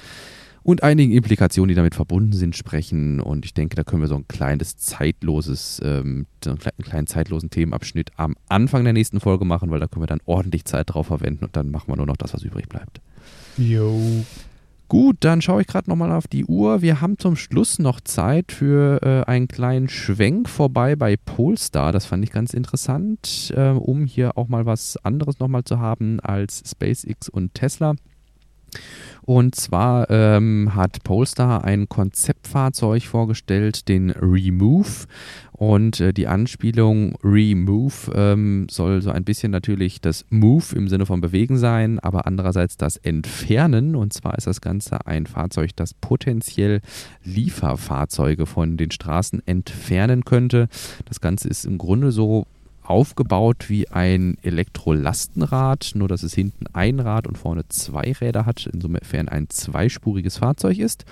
S1: und einigen Implikationen, die damit verbunden sind, sprechen. Und ich denke, da können wir so ein kleines zeitloses, ähm, so einen kleinen zeitlosen Themenabschnitt am Anfang der nächsten Folge machen, weil da können wir dann ordentlich Zeit drauf verwenden und dann machen wir nur noch das, was übrig bleibt.
S2: Jo.
S1: Gut, dann schaue ich gerade nochmal auf die Uhr. Wir haben zum Schluss noch Zeit für äh, einen kleinen Schwenk vorbei bei Polestar. Das fand ich ganz interessant, äh, um hier auch mal was anderes nochmal zu haben als SpaceX und Tesla. Und zwar ähm, hat Polestar ein Konzeptfahrzeug vorgestellt, den Remove. Und äh, die Anspielung Remove ähm, soll so ein bisschen natürlich das Move im Sinne von Bewegen sein, aber andererseits das Entfernen. Und zwar ist das Ganze ein Fahrzeug, das potenziell Lieferfahrzeuge von den Straßen entfernen könnte. Das Ganze ist im Grunde so aufgebaut wie ein Elektrolastenrad, nur dass es hinten ein Rad und vorne zwei Räder hat, insofern ein zweispuriges Fahrzeug ist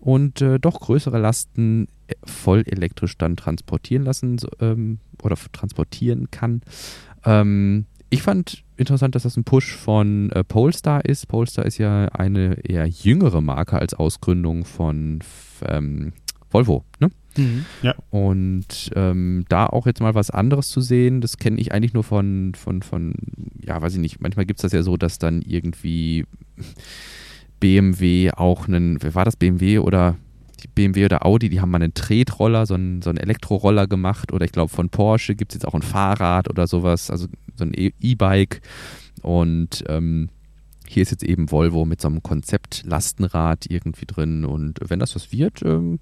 S1: und äh, doch größere Lasten äh, voll elektrisch dann transportieren lassen ähm, oder transportieren kann. Ähm, ich fand interessant, dass das ein Push von äh, Polestar ist. Polestar ist ja eine eher jüngere Marke als Ausgründung von ähm, Volvo. Ne?
S2: Mhm, ja.
S1: Und ähm, da auch jetzt mal was anderes zu sehen, das kenne ich eigentlich nur von, von, von, ja, weiß ich nicht, manchmal gibt es das ja so, dass dann irgendwie BMW auch einen, wer war das, BMW oder BMW oder Audi, die haben mal einen Tretroller, so einen, so einen Elektroroller gemacht. Oder ich glaube von Porsche gibt es jetzt auch ein Fahrrad oder sowas, also so ein E-Bike. Und ähm, hier ist jetzt eben Volvo mit so einem Konzept-Lastenrad irgendwie drin. Und wenn das was wird, ähm,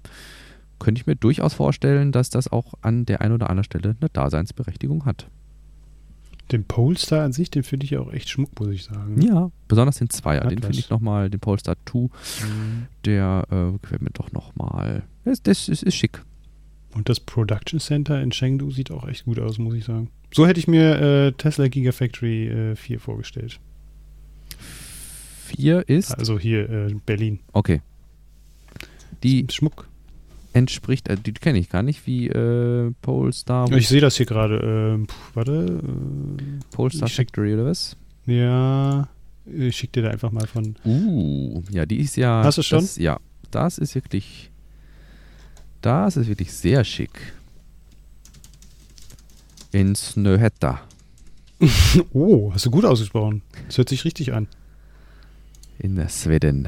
S1: könnte ich mir durchaus vorstellen, dass das auch an der einen oder anderen Stelle eine Daseinsberechtigung hat.
S2: Den Polestar an sich, den finde ich auch echt schmuck, muss ich sagen.
S1: Ja, besonders den Zweier. Hat den finde ich nochmal, den Polestar 2, mhm. der äh, gefällt mir doch nochmal. Das, das ist, ist schick.
S2: Und das Production Center in Chengdu sieht auch echt gut aus, muss ich sagen. So hätte ich mir äh, Tesla Gigafactory äh, 4 vorgestellt.
S1: 4 ist?
S2: Also hier, äh, Berlin.
S1: Okay.
S2: Die Schmuck
S1: entspricht, also die kenne ich gar nicht, wie äh, Polestar.
S2: Ich sehe das hier gerade. Äh, warte.
S1: Äh, Polestar Factory oder was?
S2: Ja, ich schicke dir da einfach mal von.
S1: Uh, ja, die ist ja.
S2: Hast du schon?
S1: Das, ja, das ist wirklich. Das ist wirklich sehr schick. In Snöhetta.
S2: oh, hast du gut ausgesprochen. Das hört sich richtig an.
S1: In Schweden.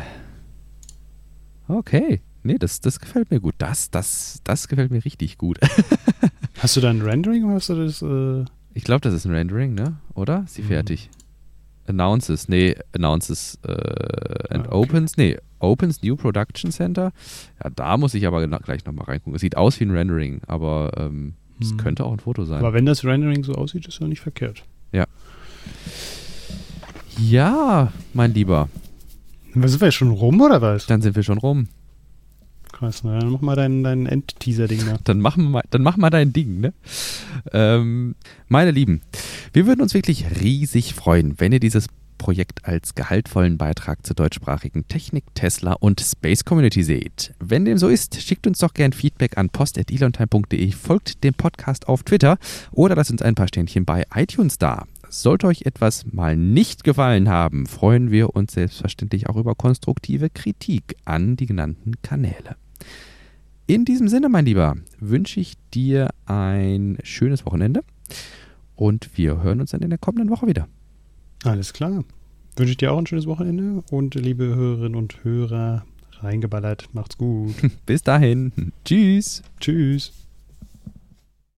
S1: Okay. Nee, das, das gefällt mir gut. Das, das, das gefällt mir richtig gut.
S2: hast du da ein Rendering oder hast du das? Äh
S1: ich glaube, das ist ein Rendering, ne? Oder? Ist sie mhm. fertig? Announces, nee, announces äh, and ah, okay. opens, nee, opens New Production Center. Ja, da muss ich aber gleich nochmal reingucken. Es sieht aus wie ein Rendering, aber ähm, es hm. könnte auch ein Foto sein.
S2: Aber wenn das Rendering so aussieht, ist ja nicht verkehrt.
S1: Ja. Ja, mein Lieber.
S2: Sind wir schon rum oder was?
S1: Dann sind wir schon rum.
S2: Krass, na, dann mach mal dein, dein End-Teaser-Ding da.
S1: Dann mach, mal, dann mach mal dein Ding, ne? Ähm, meine Lieben, wir würden uns wirklich riesig freuen, wenn ihr dieses Projekt als gehaltvollen Beitrag zur deutschsprachigen Technik, Tesla und Space Community seht. Wenn dem so ist, schickt uns doch gern Feedback an post.elontime.de, folgt dem Podcast auf Twitter oder lasst uns ein paar Ständchen bei iTunes da. Sollte euch etwas mal nicht gefallen haben, freuen wir uns selbstverständlich auch über konstruktive Kritik an die genannten Kanäle. In diesem Sinne, mein Lieber, wünsche ich dir ein schönes Wochenende und wir hören uns dann in der kommenden Woche wieder.
S2: Alles klar. Wünsche ich dir auch ein schönes Wochenende und liebe Hörerinnen und Hörer, reingeballert. Macht's gut.
S1: Bis dahin. Tschüss.
S2: Tschüss.